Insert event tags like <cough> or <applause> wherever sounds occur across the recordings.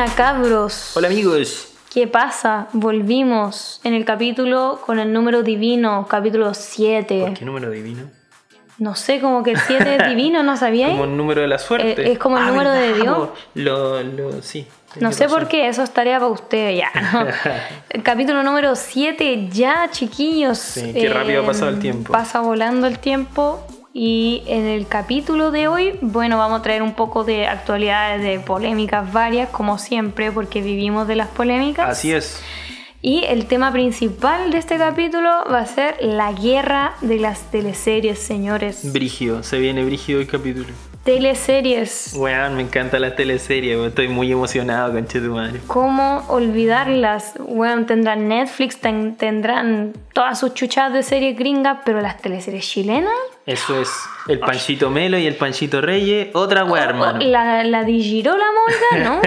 Buena cabros. Hola amigos. ¿Qué pasa? Volvimos en el capítulo con el número divino, capítulo 7. ¿Por qué número divino? No sé, como que el 7 es <laughs> divino, ¿no sabíais? Como el número de la suerte. Eh, es como el número de. Dios. Lo, lo, sí. No sé razón. por qué, eso es tarea para ustedes ya. <laughs> capítulo número 7 ya, chiquillos. Sí, qué rápido ha pasado el tiempo. Pasa volando el tiempo. Y en el capítulo de hoy, bueno, vamos a traer un poco de actualidades, de polémicas varias, como siempre, porque vivimos de las polémicas. Así es. Y el tema principal de este capítulo va a ser la guerra de las teleseries, señores. Brígido. Se viene brígido el capítulo. Teleseries. Weón, me encanta la teleserie. weón. Estoy muy emocionado, conche tu madre. ¿Cómo olvidarlas? Bueno, tendrán Netflix, ten- tendrán todas sus chuchadas de series gringas, pero las teleseries chilenas. Eso es el Panchito Melo y el Panchito Reyes. Otra hermano. Oh, La, la Digirola Morga, <laughs> no.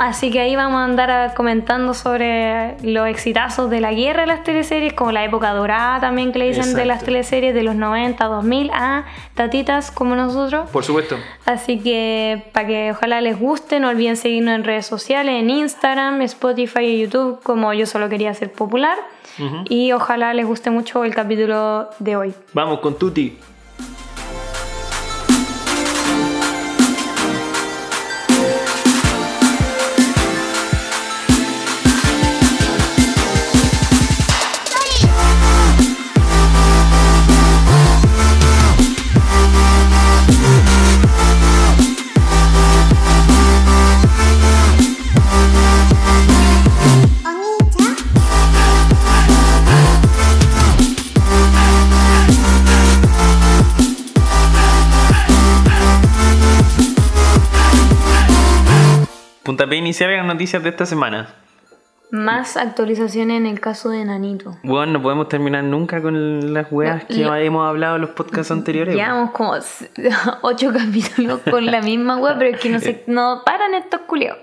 Así que ahí vamos a andar comentando sobre los exitazos de la guerra de las teleseries, como la época dorada también que le dicen de las teleseries de los 90, 2000 a tatitas como nosotros. Por supuesto. Así que para que ojalá les guste, no olviden seguirnos en redes sociales, en Instagram, Spotify y YouTube, como yo solo quería ser popular. Y ojalá les guste mucho el capítulo de hoy. Vamos con Tuti. Puntapié inicial las noticias de esta semana. Más actualizaciones en el caso de Nanito. Bueno, no podemos terminar nunca con las weas No, que lo- hemos hablado en los podcasts anteriores. Llevamos como <laughs> ocho capítulos con la misma web, pero es que no, se, <laughs> no paran estos culiados.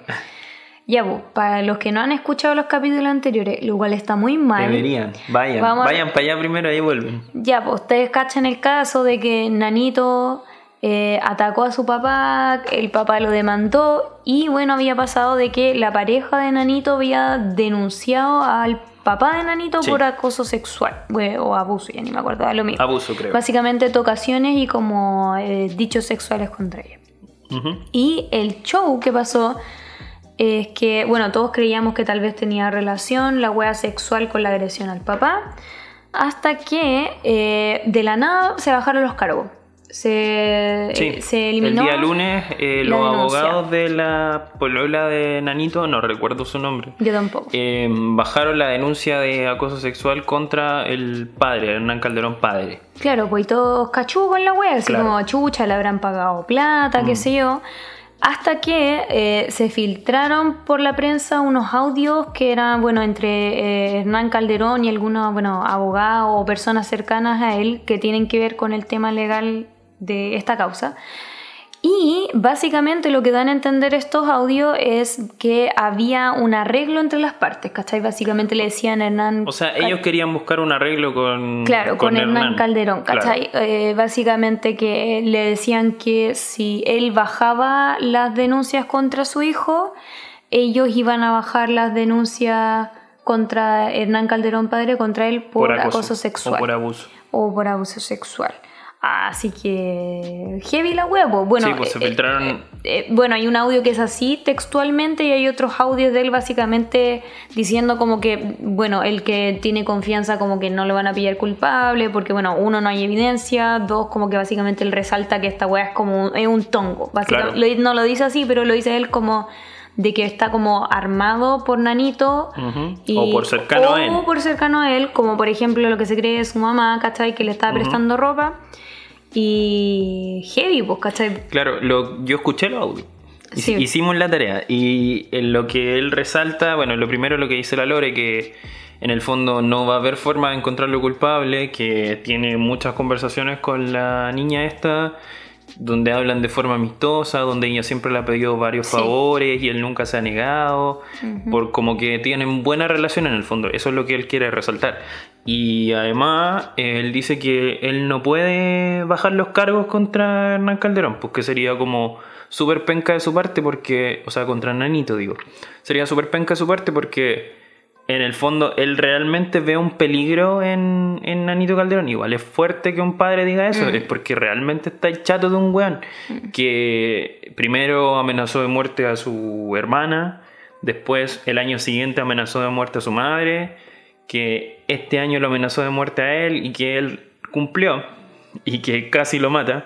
Ya, pues, para los que no han escuchado los capítulos anteriores, lo cual está muy mal. Deberían. Vayan. Vamos a- Vayan para allá primero, ahí vuelven. Ya, pues ustedes cachan el caso de que Nanito eh, atacó a su papá, el papá lo demandó y bueno, había pasado de que la pareja de Nanito había denunciado al papá de Nanito Sí. por acoso sexual o abuso, ya ni me acuerdo, lo mismo. Abuso, creo. Básicamente tocaciones y como eh, dichos sexuales contra ella. Y el show que pasó es que, bueno, todos creíamos que tal vez tenía relación la wea sexual con la agresión al papá, hasta que eh, de la nada se bajaron los cargos. Se, Sí. eh, se eliminó. El día lunes, eh, los denuncia. abogados de la polola de Nanito, no recuerdo su nombre, Yo tampoco. eh, bajaron la denuncia de acoso sexual contra el padre, Hernán Calderón padre. Claro, pues y todos cachú con la wea, así Claro. como chucha, le habrán pagado plata, qué Mm. sé yo. Hasta que eh, se filtraron por la prensa unos audios que eran, bueno, entre eh, Hernán Calderón y algunos, bueno, abogados o personas cercanas a él que tienen que ver con el tema legal de esta causa. Y básicamente lo que dan a entender estos audios es que había un arreglo entre las partes, ¿cachai? Básicamente le decían a Hernán... O sea, Cal- ellos querían buscar un arreglo con. Claro, con, Hernán, Calderón, Claro. ¿cachai? Eh, básicamente que le decían que si él bajaba las denuncias contra su hijo, ellos iban a bajar las denuncias contra Hernán Calderón padre, contra él por, acoso, sexual O por abuso. o por abuso sexual. Así que heavy la huevo. Bueno, Sí, pues se eh, filtraron- eh, eh, bueno, hay un audio que es así textualmente y hay otros audios de él básicamente diciendo como que, bueno, el que tiene confianza como que no lo van a pillar culpable porque, bueno, uno, no hay evidencia, dos, como que básicamente él resalta que esta wea es como un, es un tongo. Básicamente, Claro. Lo- no lo dice así, pero lo dice él como de que está como armado por Nanito y- O por cercano o a él. por cercano a él, como por ejemplo lo que se cree es su mamá, ¿cachai? Que le estaba Ujú. prestando ropa. Y heavy, pues, ¿cachai? Claro, lo, yo escuché los audios. Sí. Hicimos la tarea y en lo que él resalta, bueno, lo primero lo que dice la Lore, que en el fondo no va a haber forma de encontrarlo culpable, que tiene muchas conversaciones con la niña esta donde hablan de forma amistosa, donde ella siempre le ha pedido varios favores y él nunca se ha negado, por como que tienen buena relación en el fondo, eso es lo que él quiere resaltar. Y además él dice que él no puede bajar los cargos contra Hernán Calderón, porque sería como súper penca de su parte porque, o sea, contra Nanito digo, sería súper penca de su parte porque en el fondo él realmente ve un peligro en, en Nanito Calderón. Igual es fuerte que un padre diga eso, mm. es porque realmente está el chato de un weón mm. que primero amenazó de muerte a su hermana, después el año siguiente amenazó de muerte a su madre, que este año lo amenazó de muerte a él y que él cumplió y que casi lo mata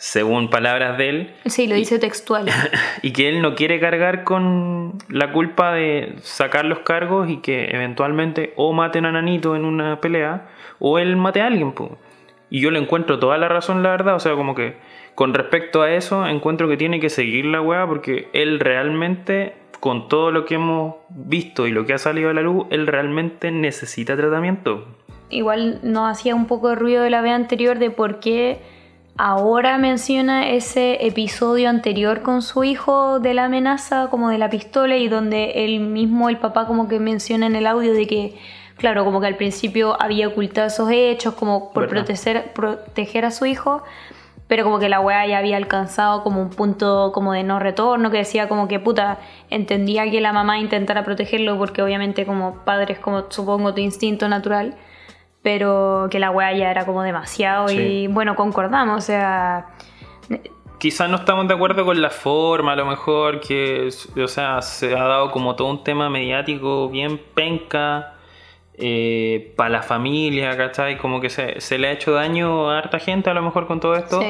según palabras de él. Sí, lo dice textual. <laughs> Y que él no quiere cargar con la culpa de sacar los cargos y que eventualmente o maten a Nanito en una pelea o él mate a alguien. Y yo le encuentro toda la razón, la verdad. O sea, como que con respecto a eso, encuentro que tiene que seguir la weá porque él realmente, con todo lo que hemos visto y lo que ha salido a la luz, él realmente necesita tratamiento. Igual nos hacía un poco de ruido de la vez anterior de por qué ahora menciona ese episodio anterior con su hijo de la amenaza como de la pistola y donde él mismo, el papá como que menciona en el audio de que, claro, como que al principio había ocultado esos hechos como por proteger, proteger a su hijo, pero como que la weá ya había alcanzado como un punto como de no retorno, que decía como que puta, entendía que la mamá intentara protegerlo porque obviamente como padres como supongo tu instinto natural pero que la weá ya era como demasiado y bueno, concordamos, o sea... Quizás no estamos de acuerdo con la forma, a lo mejor que, o sea, se ha dado como todo un tema mediático bien penca eh, para la familia, ¿cachai? Como que se, se, le ha hecho daño a harta gente a lo mejor con todo esto,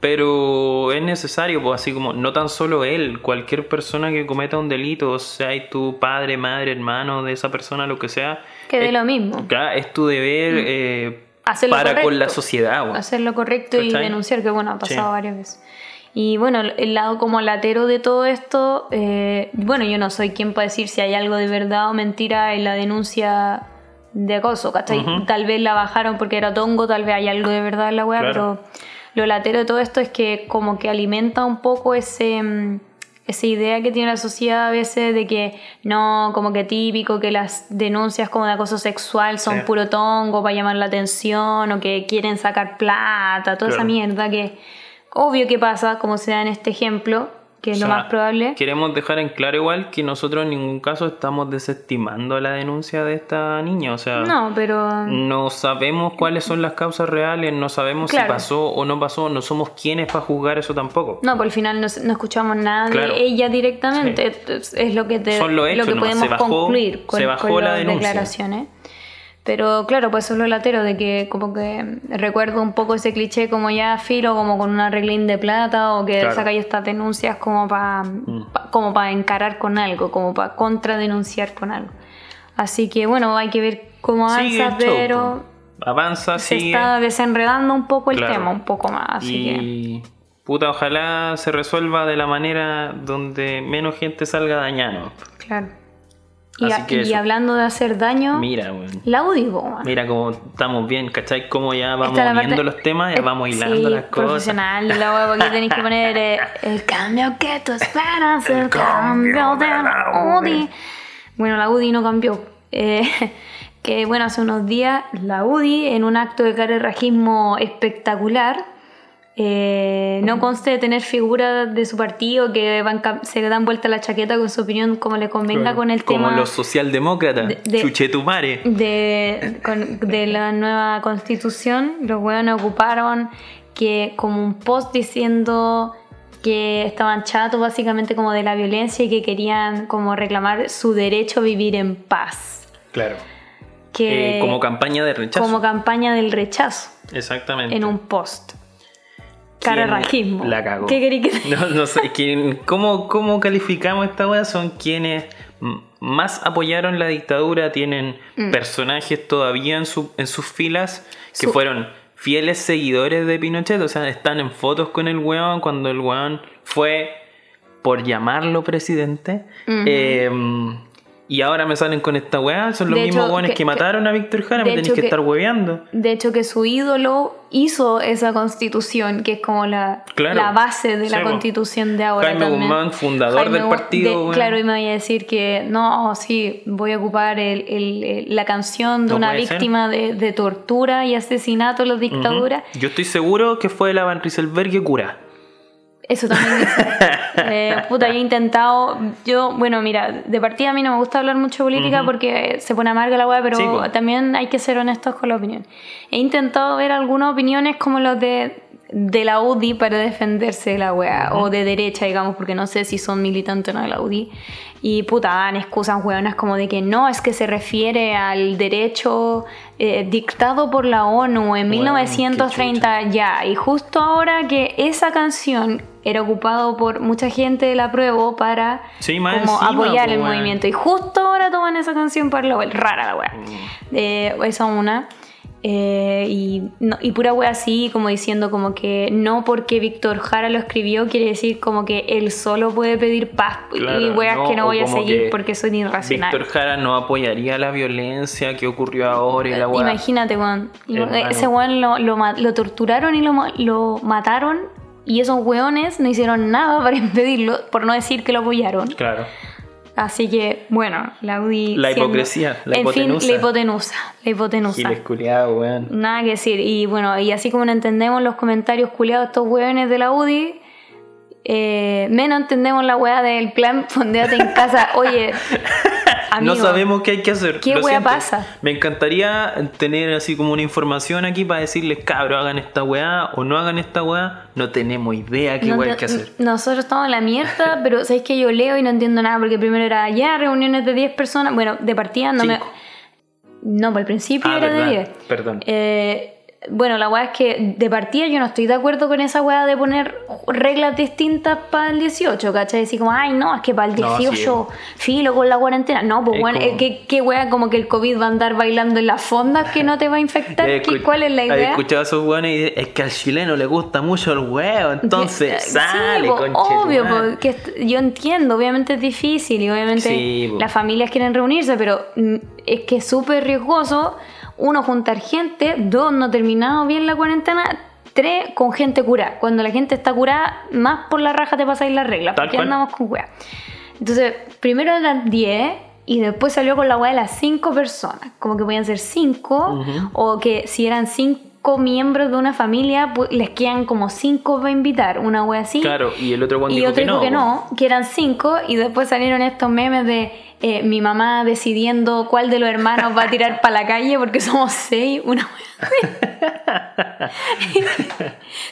pero es necesario, pues así como no tan solo él, cualquier persona que cometa un delito, sea tu padre, madre, hermano de esa persona, lo que sea, que de lo mismo. Es tu deber mm. eh, para con la sociedad. Hacer lo correcto y denunciar, que bueno, ha pasado varias veces. Y bueno, el lado como latero de todo esto, eh, bueno, yo no soy quien para decir si hay algo de verdad o mentira en la denuncia de acoso, ¿cachai? Tal vez la bajaron porque era tongo, tal vez hay algo de verdad en la web, pero lo latero de todo esto es que como que alimenta un poco ese mm, esa idea que tiene la sociedad a veces de que no, como que típico, que las denuncias como de acoso sexual son puro tongo para llamar la atención o que quieren sacar plata, toda esa mierda que obvio que pasa, como se da en este ejemplo, que es lo más probable. Queremos dejar en claro igual que nosotros en ningún caso estamos desestimando la denuncia de esta niña, o sea, no, pero no sabemos cuáles son las causas reales, no sabemos si pasó o no pasó, no somos quienes para juzgar eso tampoco. No, por el final no, escuchamos nada de ella directamente, es lo que te lo, que podemos concluir con, las declaraciones. Pero claro, pues eso es lo latero, de que como que recuerdo un poco ese cliché como ya filo, como con una reglín de plata o que saca ya estas denuncias como para mm. como para encarar con algo, como para contradenunciar con algo. Así que bueno, hay que ver cómo avanza, pero avanza, se está desenredando un poco el tema, un poco más. Así y... Puta, ojalá se resuelva de la manera donde menos gente salga dañada. Claro. Y, hablando de hacer daño, mira, la UDI, Mira cómo estamos bien, ¿cachai? Cómo ya vamos uniendo los temas, ya vamos hilando las cosas. profesional, la porque tenéis que poner eh, <laughs> el cambio que tú esperas, el, cambio, de la UDI. Bueno, la UDI no cambió. Eh, <laughs> que bueno, hace unos días la UDI, en un acto de carerrajismo espectacular, eh, no conste de tener figuras de su partido que van, se le dan vuelta la chaqueta con su opinión como le convenga con el tema. Como los socialdemócratas, de, chuchetumare. De, de la nueva constitución, los hueones ocuparon que como un post diciendo que estaban chatos básicamente como de la violencia y que querían como reclamar su derecho a vivir en paz. Claro. Que, eh, como campaña de rechazo. Como campaña del rechazo. Exactamente. En un post. Carerrajismo. La cago. ¿Qué querí que <laughs> No, no sé, ¿cómo, ¿cómo calificamos esta wea? Son quienes más apoyaron la dictadura, tienen mm. personajes todavía en, su, en sus filas que fueron fieles seguidores de Pinochet, o sea, están en fotos con el weón cuando el weón fue, por llamarlo presidente, em, Y ahora me salen con esta weá. Son los mismos weones que, mataron a Víctor Jara. Me tenéis que, estar hueveando. De hecho, que su ídolo hizo esa constitución, que es como la, la base de la constitución de ahora. Jaime Guzmán, fundador del partido. claro, y me voy a decir que no, sí, voy a ocupar el, la canción de una víctima de, tortura y asesinato en las dictaduras. Yo estoy seguro que fue la Van Rieselberg cura. Eso también <laughs> eh, puta, he intentado. Yo, bueno, mira, de partida a mí no me gusta hablar mucho de política porque se pone amarga la weá, pero también hay que ser honestos con la opinión. He intentado ver algunas opiniones como los de, de la UDI para defenderse de la weá, o de derecha, digamos, porque no sé si son militantes o no de la UDI. Y puta, dan excusas weonas como de que no, es que se refiere al derecho eh, dictado por la ONU en 1930 ya. Y justo ahora que esa canción era ocupado por mucha gente de la prueba para como apoyar el movimiento. Y justo ahora toman esa canción para la Rara la weá. Mm. Eh, esa una. Eh, y, y pura wea así, como diciendo como que no porque Víctor Jara lo escribió quiere decir como que él solo puede pedir paz y weas que no voy a seguir porque soy irracional. Víctor Jara no apoyaría la violencia que ocurrió ahora y la wea. Imagínate, weón. Ese weón lo, lo, torturaron y lo, lo mataron y esos weones no hicieron nada <laughs> para impedirlo, por no decir que lo apoyaron. Claro. Así que, bueno, la UDI. La hipocresía, la en fin, la hipotenusa. La hipotenusa. Giles culiados, weón. Nada que decir. Y bueno, y así como no entendemos los comentarios culiados de estos weones de la UDI, eh, menos entendemos la weá del plan <laughs> Fondéate en casa. Oye, no sabemos qué hay que hacer. ¿Qué weá pasa? Me encantaría tener así como una información aquí para decirles, cabro, hagan esta weá o no hagan esta weá. No tenemos idea qué weá hay que hacer. Nosotros estamos en la mierda, <laughs> pero sabéis que yo leo y no entiendo nada porque primero era ya reuniones de 10 personas. Bueno, de partida no me. No, por el principio ah, era de 10. Perdón. Eh, bueno, la weá es que de partida yo no estoy de acuerdo con esa weá de poner reglas distintas para el 18, ¿cachai? Decir como, ay, no, es que para el 18 filo con la cuarentena. No, pues bueno, como... ¿qué, ¿qué, weá como que el COVID va a andar bailando en las fondas que no te va a infectar? <laughs> ¿Cuál es la idea? He escuchado a esos weones y es que al chileno le gusta mucho el huevo, entonces sale, sí, Obvio, porque yo entiendo, obviamente es difícil y obviamente las familias quieren reunirse, pero mm, es que es súper riesgoso uno, juntar gente, dos, no terminado bien la cuarentena, tres, con gente curada. Cuando la gente está curada, más por la raja te pasáis las reglas, porque andamos con weá. Entonces, primero eran 10 y después salió con la weá de las 5 personas. Como que podían ser 5, o que si eran 5 miembros de una familia, pues, les quedan como 5 para invitar, una wea así. Claro, y el otro y dijo otro que, no, que no, que eran 5, y después salieron estos memes de eh, mi mamá decidiendo cuál de los hermanos va a tirar para la calle porque somos seis, una <laughs>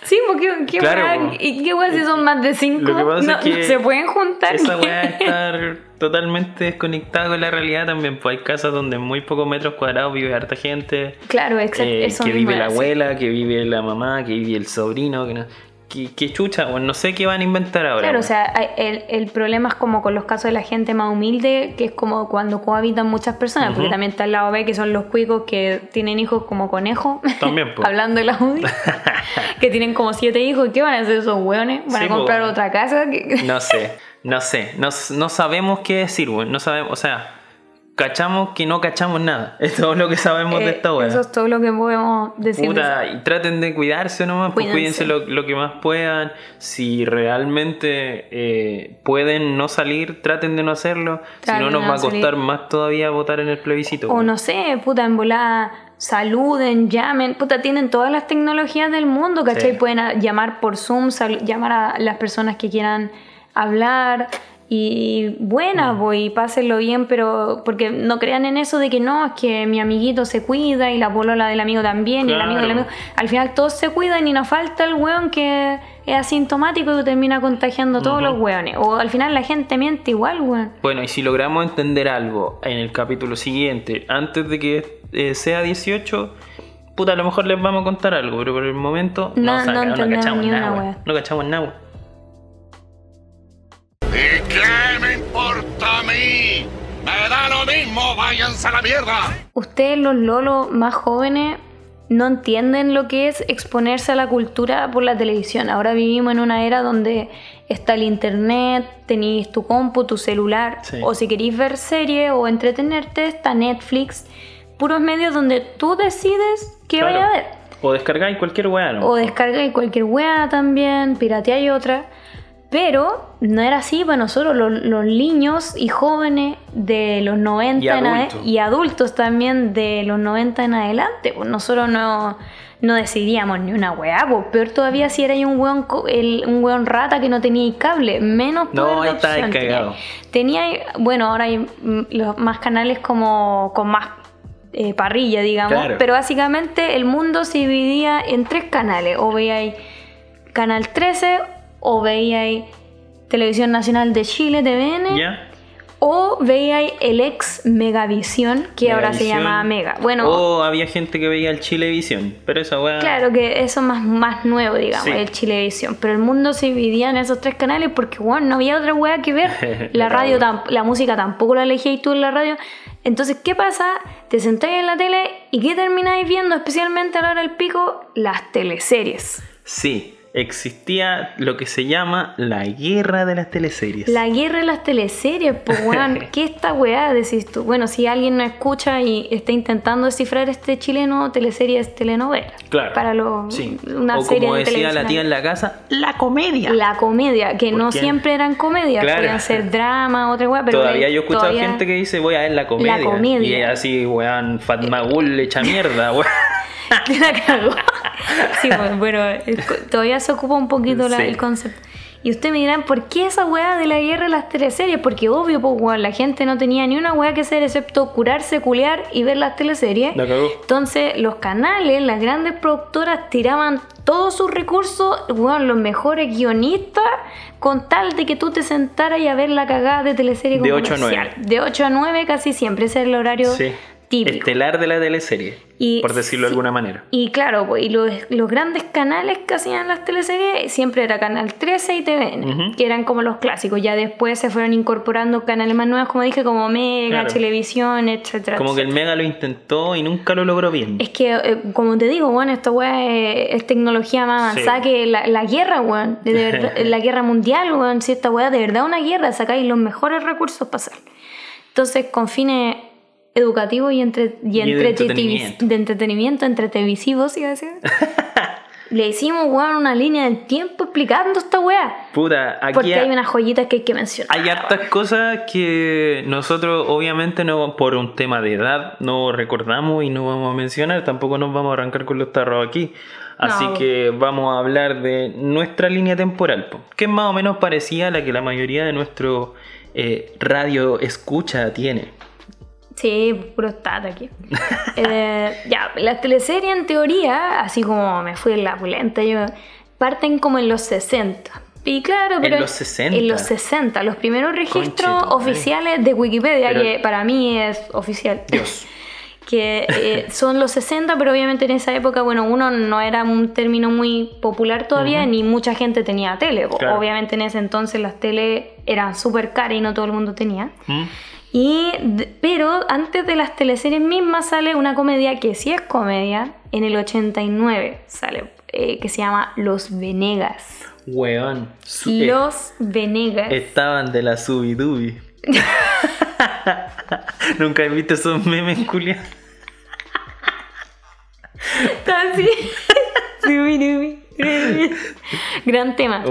Sí, porque qué claro, ¿y qué si son más de cinco? no, se pueden juntar. Esa weá estar totalmente desconectada con la realidad también, pues hay casas donde en muy pocos metros cuadrados vive harta gente. Claro, exacto. Eh, que vive la abuela, que vive la mamá, que vive el sobrino, que no ¿Qué, chucha? Bueno, no sé qué van a inventar ahora. Claro, o sea, el, el, problema es como con los casos de la gente más humilde, que es como cuando cohabitan muchas personas, porque también está el lado B, que son los cuicos que tienen hijos como conejos. También, pues. <laughs> Hablando de la UDI. <laughs> que tienen como siete hijos. ¿Qué van a hacer esos hueones? ¿Van a comprar otra casa? no sé, no sé. No, no sabemos qué decir, güey. No sabemos, o sea cachamos que no cachamos nada. <laughs> Es todo lo que sabemos de eh, esta wea. Eso es todo lo que podemos decir. Puta, y traten de cuidarse nomás, pues cuídense lo, lo, que más puedan. Si realmente eh, pueden no salir, traten de no hacerlo. si no, nos va a costar más todavía votar en el plebiscito. O no sé, puta, en volada saluden, llamen, puta, tienen todas las tecnologías del mundo, ¿cachai? Pueden llamar por Zoom, llamar a las personas que quieran hablar. Y buena, voy, mm. pásenlo bien, pero porque no crean en eso de que no, es que mi amiguito se cuida y la polola del amigo también, y el amigo del amigo. Al final todos se cuidan y nos falta el weón que es asintomático y termina contagiando a todos los weones. O al final la gente miente igual, weón. Bueno, y si logramos entender algo en el capítulo siguiente, antes de que eh, sea 18, puta, a lo mejor les vamos a contar algo, pero por el momento no, no, no, cachamos nada. No cachamos nada. ¡Me da lo mismo! ¡Váyanse a la mierda! Ustedes, los lolos más jóvenes, no entienden lo que es exponerse a la cultura por la televisión. Ahora vivimos en una era donde está el internet, tenéis tu compu, tu celular, o si queréis ver serie o entretenerte, está Netflix, puros medios donde tú decides qué vaya a ver. O descargáis cualquier weá, ¿no? O descargáis cualquier weá también, pirateáis otra. Pero no era así para nosotros, los, niños y jóvenes de los 90 y, y adultos también de los 90 en adelante. Pues nosotros no, no decidíamos ni una weá, pues peor todavía si era un weón, un weón rata que no tenía cable, menos No, está cagado. Tenía, bueno, ahora hay los más canales como con más eh, parrilla, digamos, pero básicamente el mundo se dividía en tres canales, o veía Canal 13 o veíais Televisión Nacional de Chile, TVN. O veíais el ex Megavisión, que ahora se llama Mega. Bueno, o había gente que veía el Chilevisión, pero eso weá... Claro que eso es más, más nuevo, digamos, el Chilevisión. Pero el mundo se dividía en esos tres canales porque, bueno, no había otra weá que ver. <laughs> La radio, la música tampoco la elegíais tú en la radio. Entonces, ¿qué pasa? Te sentáis en la tele y ¿qué termináis viendo? Especialmente a la hora del pico, las teleseries. Sí, existía lo que se llama la guerra de las teleseries. La guerra de las teleseries, pues <laughs> weón, ¿qué esta weá decís tú? Bueno, si alguien no escucha y está intentando descifrar este chileno, teleseries telenovela. Claro. Para lo, sí. una o como decía la tía en la casa, la comedia. La comedia, que no siempre eran comedias, podían ser drama, otra weá, pero todavía yo he escuchado gente que dice voy a ver la comedia. La comedia. Y así, weón, Fatmagul le echa mierda, weón. <laughs> la cagó. Sí, pues, bueno, todavía se ocupa un poquito el concepto. Y ustedes me dirán, ¿por qué esa weá de la guerra de las teleseries? Porque obvio, pues, la gente no tenía ni una weá que hacer excepto curarse, culear y ver las teleseries. Entonces, los canales, las grandes productoras tiraban todos sus recursos, weón, los mejores guionistas, con tal de que tú te sentaras y a ver la cagada de teleserie De 8 a 9. De 8 a 9 casi siempre, ese es el horario Estelar de la teleserie, por decirlo de alguna manera. Y claro, y los, grandes canales que hacían las teleseries siempre era Canal 13 y TVN, que eran como los clásicos. Ya después se fueron incorporando canales más nuevos, como dije, como Mega, Televisión, etcétera. Como que el Mega lo intentó y nunca lo logró bien. Es que, eh, como te digo, bueno, esta weá es, tecnología más avanzada que la, guerra, weón. <laughs> la guerra mundial, weón. Si esta weá de verdad una guerra, sacáis los mejores recursos para hacer. Entonces, con fines educativo y, entre, y, entretenimiento. de entretenimiento, entretevisivos, iba a decir. <laughs> Le hicimos, weón, una línea del tiempo explicando esta weá. Puta, aquí. Porque hay unas joyitas que hay que mencionar. Hay hartas cosas que nosotros, obviamente, no por un tema de edad, no recordamos y no vamos a mencionar. Tampoco nos vamos a arrancar con los tarros aquí. Así que vamos a hablar de nuestra línea temporal, que es más o menos parecida a la que la mayoría de nuestro eh, radio escucha tiene. Sí, puro stat aquí. Eh, <laughs> ya, las teleseries en teoría, así como me fui en la pulenta, yo, parten como en los 60. Y claro, pero. En los 60. En los 60, los primeros registros oficiales de Wikipedia, que para mí es oficial. Dios. <laughs> que eh, son los 60, pero obviamente en esa época, bueno, uno no era un término muy popular todavía, ni mucha gente tenía tele. Obviamente en ese entonces las tele eran súper caras y no todo el mundo tenía. Y, pero antes de las teleseries mismas sale una comedia que sí es comedia, en el 89 sale, eh, que se llama Los Venegas. Weón. Los Venegas. Estaban de la Subidubi. <laughs> Nunca he visto esos memes, Julia. Así. <laughs> <laughs> Gran tema.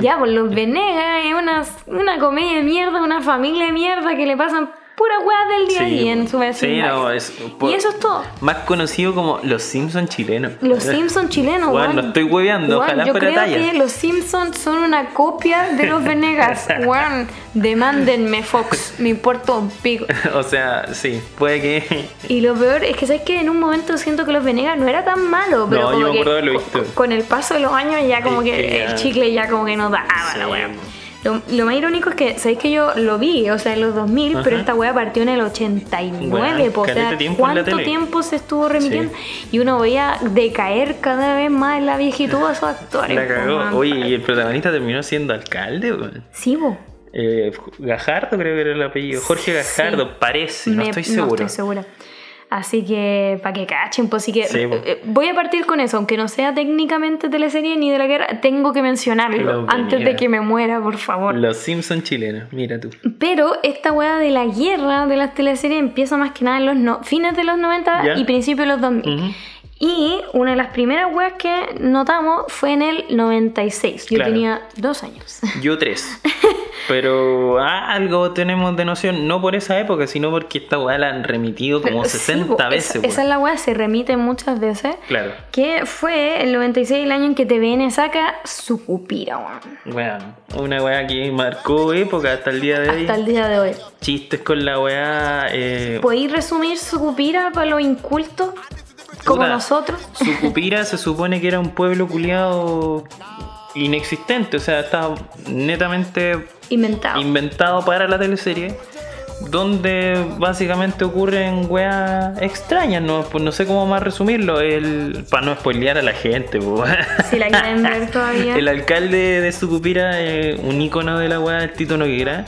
Ya, pues los Venegas es una, una comedia de mierda, una familia de mierda que le pasan pura weá del día a día en su vecindario. Sí, no, y eso es todo. Más conocido como Los Simpsons chilenos. Los Simpsons chilenos, Bueno, no estoy hueveando, ojalá yo creo que los Simpsons son una copia de los Venegas. <laughs> Weón, demándenme Fox, me importa un pico. <laughs> o sea, sí, puede que... y lo peor es que, ¿sabes que En un momento siento que los Venegas no era tan malo, pero no, como yo que visto. con el paso de los años ya como que, el chicle ya como que no daba la weón. Lo, más irónico es que, ¿sabéis que yo lo vi? O sea, en los 2000, pero esta weá partió en el 89. o sea, ¿cuánto tiempo se estuvo remitiendo? Y uno veía decaer cada vez más en la viejitud a esos actores. La cagó. Oye, ¿y el protagonista terminó siendo alcalde? Weón? Sí, vos. Eh, Gajardo creo que era el apellido. Jorge Gajardo, parece, no estoy seguro. No estoy segura. Así que, para que cachen, pues sí que. Eh, voy a partir con eso, aunque no sea técnicamente teleserie ni de la guerra, tengo que mencionarlo antes de que me muera, por favor. Los Simpsons chilenos, mira tú. Pero esta weá de la guerra de las teleseries empieza más que nada en los no, fines de los 90 y principios de los 2000. Y una de las primeras weas que notamos fue en el 96. Yo tenía dos años. <laughs> Yo tres. Pero algo tenemos de noción, no por esa época, sino porque esta wea la han remitido como 60 veces. Esa, es la wea, se remite muchas veces. Claro. Que fue el 96 el año en que TVN saca su cupira, weón. Bueno, una wea que marcó época hasta el día de hoy. Hasta el día de hoy. Chistes con la wea. Eh... ¿Podéis resumir su cupira para los incultos? Como nosotros. Sucupira se supone que era un pueblo culiado inexistente, o sea, estaba netamente inventado. inventado para la teleserie. Donde básicamente ocurren weas extrañas, no, pues no sé cómo más resumirlo, el, para no spoilear a la gente. <laughs> Si la quieren ver todavía. El alcalde de Sucupira, es un icono de la wea, el Tito Noguera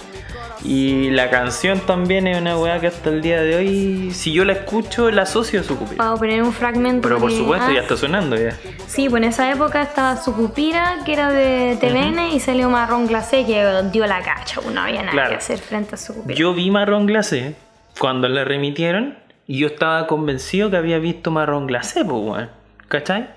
y la canción también es una weá que hasta el día de hoy, si yo la escucho, la asocio a Sucupira. Vamos a poner un fragmento. Pero por supuesto, ya está sonando ya. Sí, pues en esa época estaba Sucupira, que era de TVN, y salió Marrón Glacé, que dio la cacha, pues no había nada que hacer frente a Sucupira. Yo vi Marrón Glacé cuando la remitieron, y yo estaba convencido que había visto Marrón Glacé, pues weón. ¿Cachai?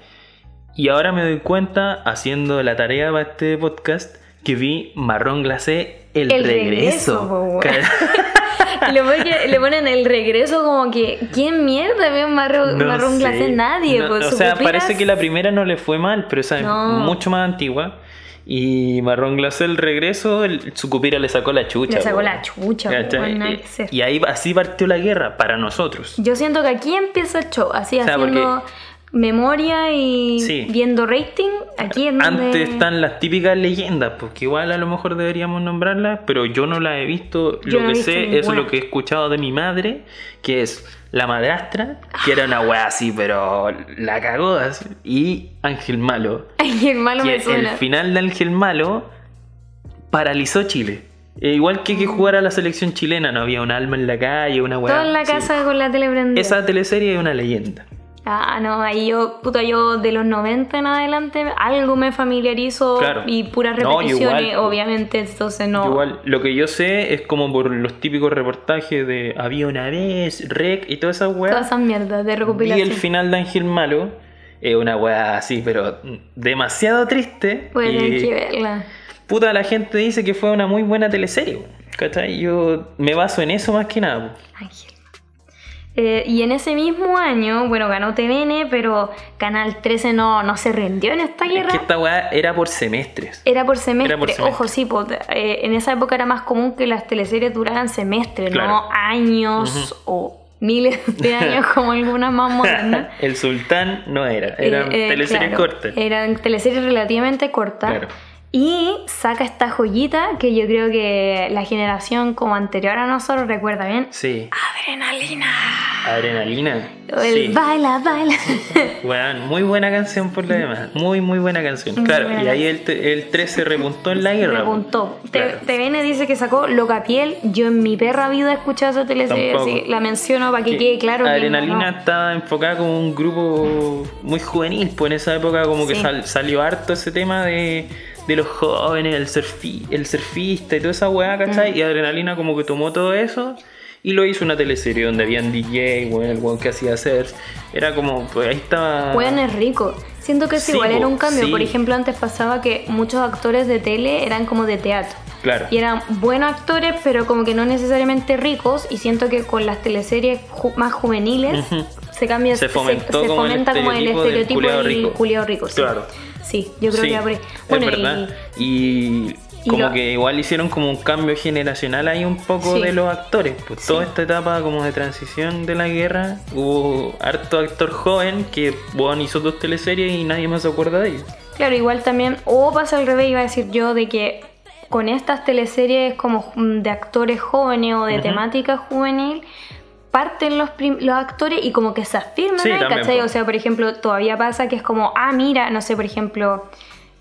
Y ahora me doy cuenta, haciendo la tarea para este podcast, que vi Marrón Glacé el, regreso. <laughs> le, ponen el regreso como que, ¿quién mierda ve marrón, marrón glacé? Nadie. pues, o sea, parece que la primera no le fue mal, pero esa es mucho más antigua. Y Marrón Glacé el regreso, su cupira le sacó la chucha. Le sacó la chucha. y, ahí así partió la guerra para nosotros. Yo siento que aquí empieza el show, así haciendo memoria y viendo rating, aquí es donde... Antes están las típicas leyendas, porque igual a lo mejor deberíamos nombrarlas, pero yo no las he visto. lo que sé es lo que he escuchado de mi madre, que es La Madrastra, que era una weá así, pero la cagó y Ángel Malo. <laughs> Ángel Malo me suena. El final de Ángel Malo paralizó Chile. E igual que que jugar a la selección chilena, no había un alma en la calle, una weá. Todo en la casa con la tele prendida. Esa teleserie es una leyenda. Ah, no, ahí yo, puta, yo de los 90 en adelante algo me familiarizo y puras repeticiones, obviamente, entonces no. Igual, lo que yo sé es como por los típicos reportajes de Había una vez, Rec y todas esas weas. Todas esas mierdas de recopilación. Y el final de Ángel Malo es una wea así, pero demasiado triste. Pueden que verla. Puta, la gente dice que fue una muy buena teleserie, ¿cachai? Yo me baso en eso más que nada. Ángel. Eh, y en ese mismo año, bueno, ganó TVN, pero Canal 13 no, no se rindió en esta guerra. Es que esta weá era por semestres. Era por semestre. Ojo, sí, eh, en esa época era más común que las teleseries duraran semestres, no años o miles de años <laughs> como algunas más modernas. El Sultán no era, eran eh, teleseries cortas. Eran teleseries relativamente cortas. Claro. Y saca esta joyita que yo creo que la generación como anterior a nosotros recuerda bien. Sí. Adrenalina. Adrenalina. El sí. baila, baila. <laughs> Bueno, muy buena canción por lo demás. Muy, muy buena canción. claro, y ahí el, el 13 repuntó en la guerra. Repuntó. TVN dice que sacó Loca Piel. Yo en mi perra vida he escuchado esa teleserie, así la menciono para que quede claro. Adrenalina estaba enfocada como un grupo muy juvenil, pues en esa época como que salió harto ese tema de de los jóvenes, el, surfi, el surfista y toda esa weá, ¿cachai? Mm. Y Adrenalina como que tomó todo eso y lo hizo una teleserie donde habían DJ, bueno, el weón que hacía surf. Era como, pues ahí estaba. Weón es rico. Siento que es igual, era un cambio. Por ejemplo, antes pasaba que muchos actores de tele eran como de teatro. Claro. Y eran buenos actores, pero como que no necesariamente ricos. Y siento que con las teleseries más juveniles se cambia, se, fomentó se, como fomenta el como el estereotipo del rico. rico. Claro. Sí, yo creo que abre. Bueno, es verdad. Y, como que igual hicieron como un cambio generacional ahí un poco de los actores. Pues toda esta etapa como de transición de la guerra, hubo harto actor joven que bueno, hizo dos teleseries y nadie más se acuerda de ellos. Claro, igual también, o pasa al revés, iba a decir yo, de que con estas teleseries como de actores jóvenes o de temática juvenil, parten los, los actores y como que se afirman ¿cachai? O sea, por ejemplo, todavía pasa que es como, ah, mira, no sé, por ejemplo,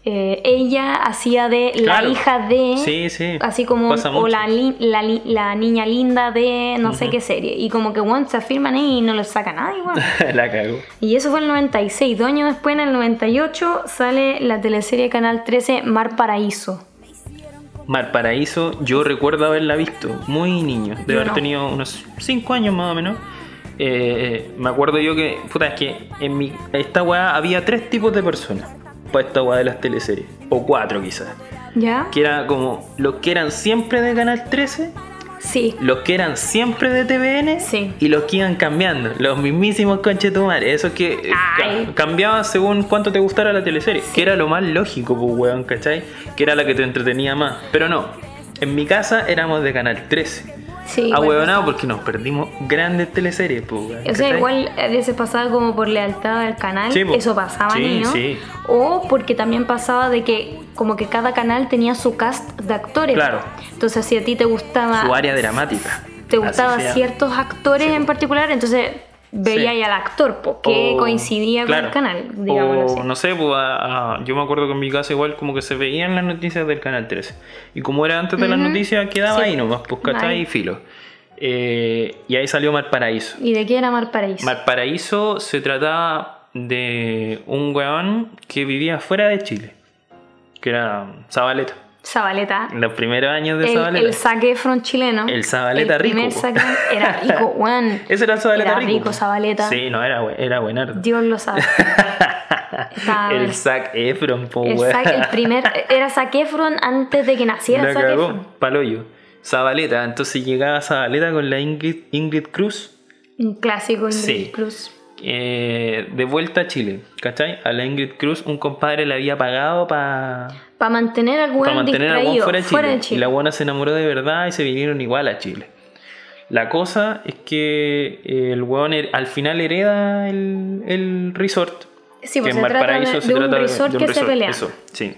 eh, ella hacía de la hija de. Sí, sí. Así como. O la, niña linda de no sé qué serie. Y como que, bueno, se afirman ahí y no lo saca nadie, weón. <laughs> la cago. Y eso fue el 96. Dos años después, en el 98, sale la teleserie Canal 13 Mar Paraíso. Mar Paraíso, yo recuerdo haberla visto muy niño, de Yo haber no. tenido unos 5 años más o menos. Eh, me acuerdo yo que, puta, es que en mi, esta weá había tres tipos de personas para esta weá de las teleseries, o cuatro quizás. ¿Ya? Que era como los que eran siempre de Canal 13, Sí. los que eran siempre de TVN Sí. y los que iban cambiando, los mismísimos conchetumares, esos que eh, ca- cambiaban según cuánto te gustara la teleserie, que era lo más lógico, pues weón, ¿cachai? Que era la que te entretenía más. Pero no, en mi casa éramos de Canal 13. Sí. Porque nos perdimos grandes teleseries, weón. O sea, igual a veces pasaba como por lealtad al canal, Sí, eso pasaba, Sí, niño. sí. O porque también pasaba de que como que cada canal tenía su cast de actores. Claro. Entonces, si a ti te gustaba Su área dramática. te gustaban ciertos actores en particular, entonces veía Sí. al actor, porque O- coincidía claro. con el canal, digamos O, así. no sé, pues, a- a- yo me acuerdo que en mi casa igual como que se veían las noticias del Canal 13. Y como era antes de las Ujú. noticias, quedaba Sí. ahí nomás, pues, ¿cachai? Y filo. Eh, y ahí salió Malparaíso. ¿Y de qué era Mar Paraíso? Malparaíso se trataba de un weón que vivía fuera de Chile, que era Zabaleta. Zabaleta. Los primeros años de El, Zabaleta. el Zac Efron chileno. El Zabaleta el primer rico, Efron era rico, <laughs> weón. Ese era el Zabaleta Era rico. Zabaleta. Sí, no, era, era buenardo. Dios lo sabe. <laughs> Estaba el. Zac Efron, po, El, el primer era Zac Efron antes de que naciera La Zac cagó, Efron. paloyo. Zabaleta, entonces llegaba Zabaleta con la Ingrid, Ingrid Cruz Un clásico Ingrid Sí. Cruz. Eh, de vuelta a Chile, ¿cachai? A la Ingrid Cruz un compadre le había pagado para Para mantener al weón mantener al fuera de Chile. Y la buena se enamoró de verdad y se vinieron igual a Chile. La cosa es que eh, el weón al final hereda el, el resort. Sí, que pues en se Valparaíso de, se de un trata resort de un que se pelea. Eso, sí.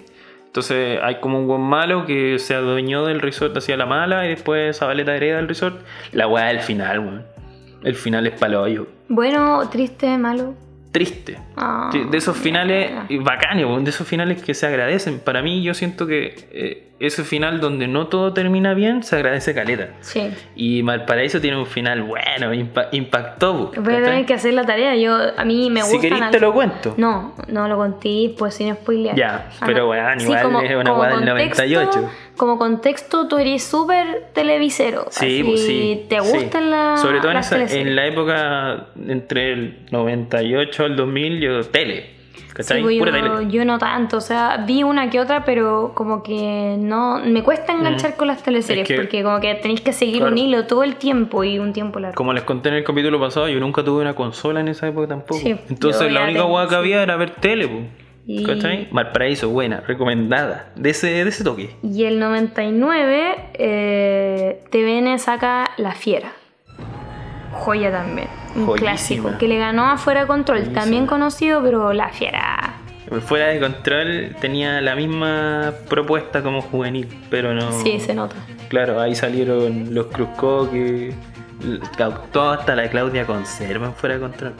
Entonces hay como un buen malo que se adueñó del resort hacia la mala y después Zabaleta hereda el resort. La weá del final, weón. El final es palo. Bueno, triste, malo. Triste. Ah, de esos finales ya. y bacanes, weón, de esos finales que se agradecen. Para mí yo siento que eh, ese final donde no todo termina bien se agradece caleta. Sí. Y Malparaíso tiene un final bueno, impa- impactó. Voy a tener que hacer la tarea. Yo, a mí me Si gusta. queréis te lo cuento. No, no lo conté, pues sin spoilear. Ya, Ah, pero no. weón, igual es una weá del 98. Como contexto, tú eres súper televisero. Sí, así, pues sí. ¿Te sí. gustan las Sobre todo en, esa- en la época entre el 98 al 2000, yo tele. ¿Cachai? Sí, pues, Pura yo, tele. yo no tanto, o sea, vi una que otra, pero como que no, me cuesta enganchar con las teleseries, Mm. Es que- porque como que tenéis que seguir Claro. un hilo todo el tiempo y un tiempo largo. Como les conté en el capítulo pasado, yo nunca tuve una consola en esa época tampoco. Sí, Entonces la única hueá que sí. había era ver tele, po. Y- ¿Cachai? Malparaíso, buena, recomendada. De ese, de ese toque. Y el 99, eh, TVN saca La Fiera. Joya también. Un Joyísima. clásico. Que le ganó a Fuera de Control. Joyísima. También conocido, pero La Fiera. Fuera de control tenía la misma propuesta como juvenil, pero no. Sí, se nota. Claro, ahí salieron los Cruzcoques, todo hasta la Claudia Conserva en fuera de control.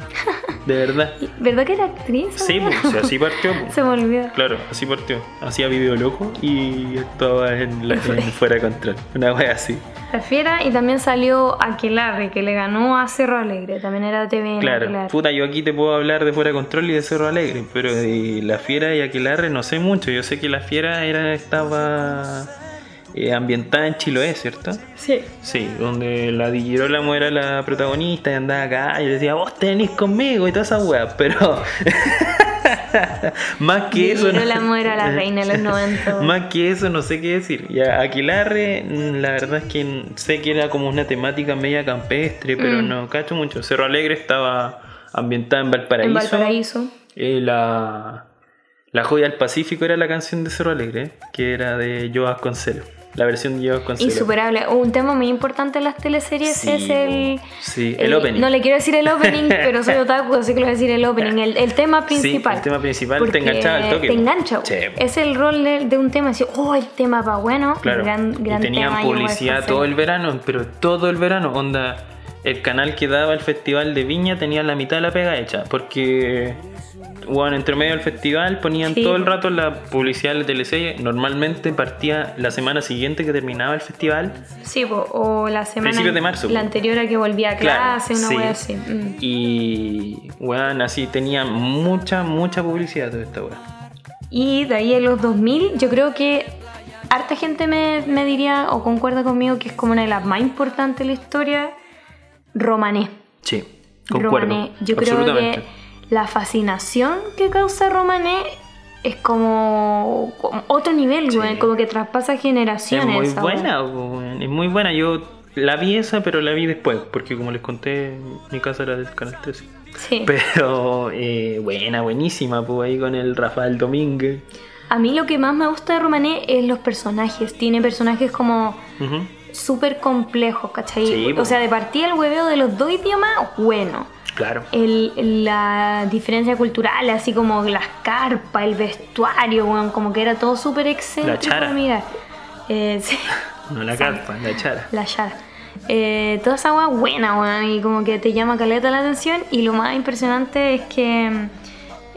De verdad. <laughs> ¿Verdad que era actriz? Sí, pues, sí, así partió. pues. Se me olvidó. Claro, así partió. Hacía video loco y actuaba en, la- en fuera de control. Una wea así. La Fiera y también salió Aquelarre, que le ganó a Cerro Alegre. También era TVN. Claro, Aquelarre. puta, yo aquí te puedo hablar de fuera de control y de Cerro Alegre, pero de la fiera y Aquelarre no sé mucho. Yo sé que la fiera era estaba eh, ambientada en Chiloé, ¿cierto? Sí. Sí, donde la Di Girolamo era la protagonista y andaba acá y le decía, vos tenés conmigo y toda esa wea, pero <laughs> más que eso Pero la muera la reina de los 90. <laughs> más que eso no sé qué decir. Ya, Aquilarre, mm, la verdad es que sé que era como una temática media campestre, pero Mm. no cacho mucho. Cerro Alegre estaba ambientada en Valparaíso. En Valparaíso. Eh, la, la joya del Pacífico era la canción de Cerro Alegre, que era de Joe Vasconcelos. La versión Joe Vasconcelos. Insuperable. Un tema muy importante en las teleseries Sí, es el. sí, el opening. No le quiero decir el <laughs> opening, pero soy otaku, así que le voy a decir el opening. El, el tema principal. el tema principal te Porque enganchaba al toque, Te engancha. Es el rol de, de un tema. Así, oh, el tema va bueno. Claro. Gran, gran y tenían tema, yo publicidad todo el verano, pero todo el verano, onda. El canal que daba el festival de Viña tenía la mitad de la pega hecha, porque bueno, entre medio del festival ponían todo el rato la publicidad de la teleserie. Normalmente partía la semana siguiente que terminaba el festival. Sí, o la semana. Principios de marzo. La anterior a que volvía a clase, una wea así. Mm. Y, bueno, así tenía mucha, mucha publicidad toda esta wea. Y de ahí en los 2000, yo creo que harta gente me, me diría o concuerda conmigo que es como una de las más importantes de la historia, Romané. Sí, concuerdo. Romané. Yo creo que la fascinación que causa Romané es como, otro nivel, güey, como que traspasa generaciones. Es muy buena, es muy buena. Yo la vi esa, pero la vi después, porque como les conté, mi casa era del Canal 13. Sí. <laughs> Pero eh, buena, buenísima, pues ahí con el Rafael Domínguez. A mí lo que más me gusta de Romané es los personajes. Tiene personajes como súper complejos, ¿cachai? o sea, de partida el hueveo de los dos idiomas, bueno. Claro. El, la diferencia cultural, así como las carpas, el vestuario, bueno, como que era todo súper excelente. La chara. Mira. Eh, <laughs> sí. No la carpa, la chara. La chara. Eh, toda esa agua buena, bueno, y como que te llama caleta la atención. Y lo más impresionante es que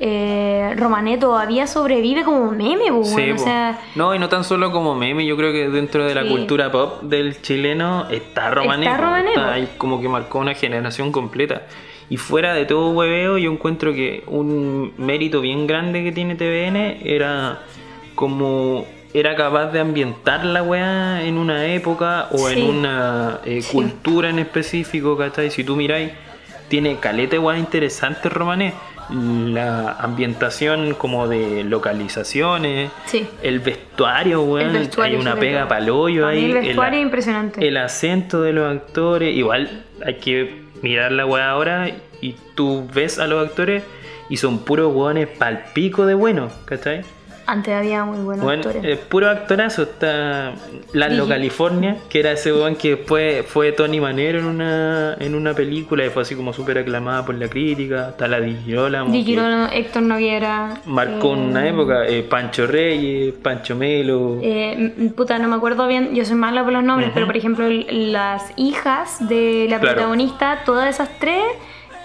eh, Romané todavía sobrevive como meme, o sea, no, y no tan solo como meme, yo creo que dentro de la cultura pop del chileno está Romané. Está Romané. como que marcó una generación completa. Y fuera de todo hueveo, yo encuentro que un mérito bien grande que tiene TVN era como era capaz de ambientar la weá en una época o en una eh, cultura en específico, ¿cachai? Si tú miráis, tiene calete weá interesante Romané la ambientación como de localizaciones, el vestuario, weón, hay una pega palollo ahí. El vestuario el, impresionante. El acento de los actores, igual hay que mirar la weá ahora y tú ves a los actores y son puros weones palpico de buenos, ¿cachai? Antes había muy buenos bueno, actores. puro actorazo. Está Lalo California, que era ese weón que después fue Tony Manero en una, en una película y fue así como súper aclamada por la crítica. Está la Di Girolamo. Di Héctor Noguera. Marcó una eh, época. Eh, Pancho Reyes, Pancho Melo. Eh, puta, no me acuerdo bien. Yo soy mala por los nombres, pero por ejemplo, las hijas de la protagonista, todas esas tres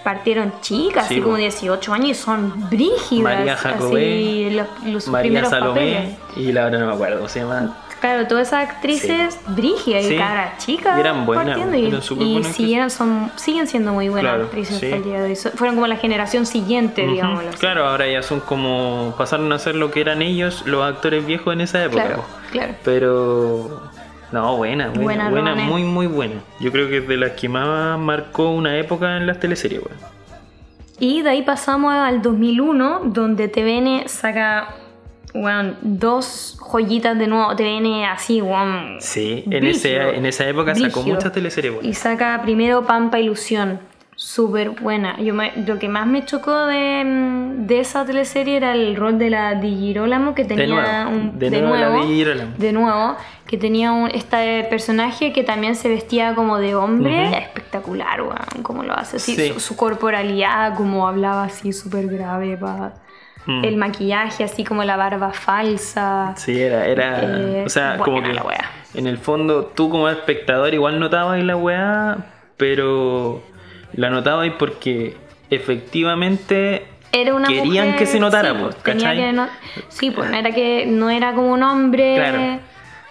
partieron chicas, así como 18 años y son brígidas. María Jacobé, los, María Salomé y la otra no me acuerdo cómo se llama. Claro, todas esas actrices brígidas y cara chicas. eran buenas, y, siguen, son, siguen siendo muy buenas actrices hasta el día de hoy. Fueron como la generación siguiente, digamos. Claro, ahora ya son como. pasaron a ser lo que eran ellos, los actores viejos en esa época. Claro, claro. Pero no, buena, buena, buena, muy, muy buena. Yo creo que es de las que más marcó una época en las teleseries, weón. Y de ahí pasamos al 2001, donde TVN saca, bueno, dos joyitas de nuevo. TVN así, weón. Sí, en, ese, en esa época sacó muchas teleseries, weón. Y saca primero Pampa Ilusión súper buena. Yo lo que más me chocó de, de, esa teleserie era el rol de la Digirolamo que tenía un de, nuevo, de nuevo que tenía un este personaje que también se vestía como de hombre, espectacular, como lo hace, Su, corporalidad, como hablaba así súper grave, mm. el maquillaje, así como la barba falsa. Sí, era, era, eh, o sea, como que en el fondo tú como espectador igual notabas la weá, pero la notaba ahí porque efectivamente querían que se notara, pues, sí, pues no era que no era como un hombre. Claro.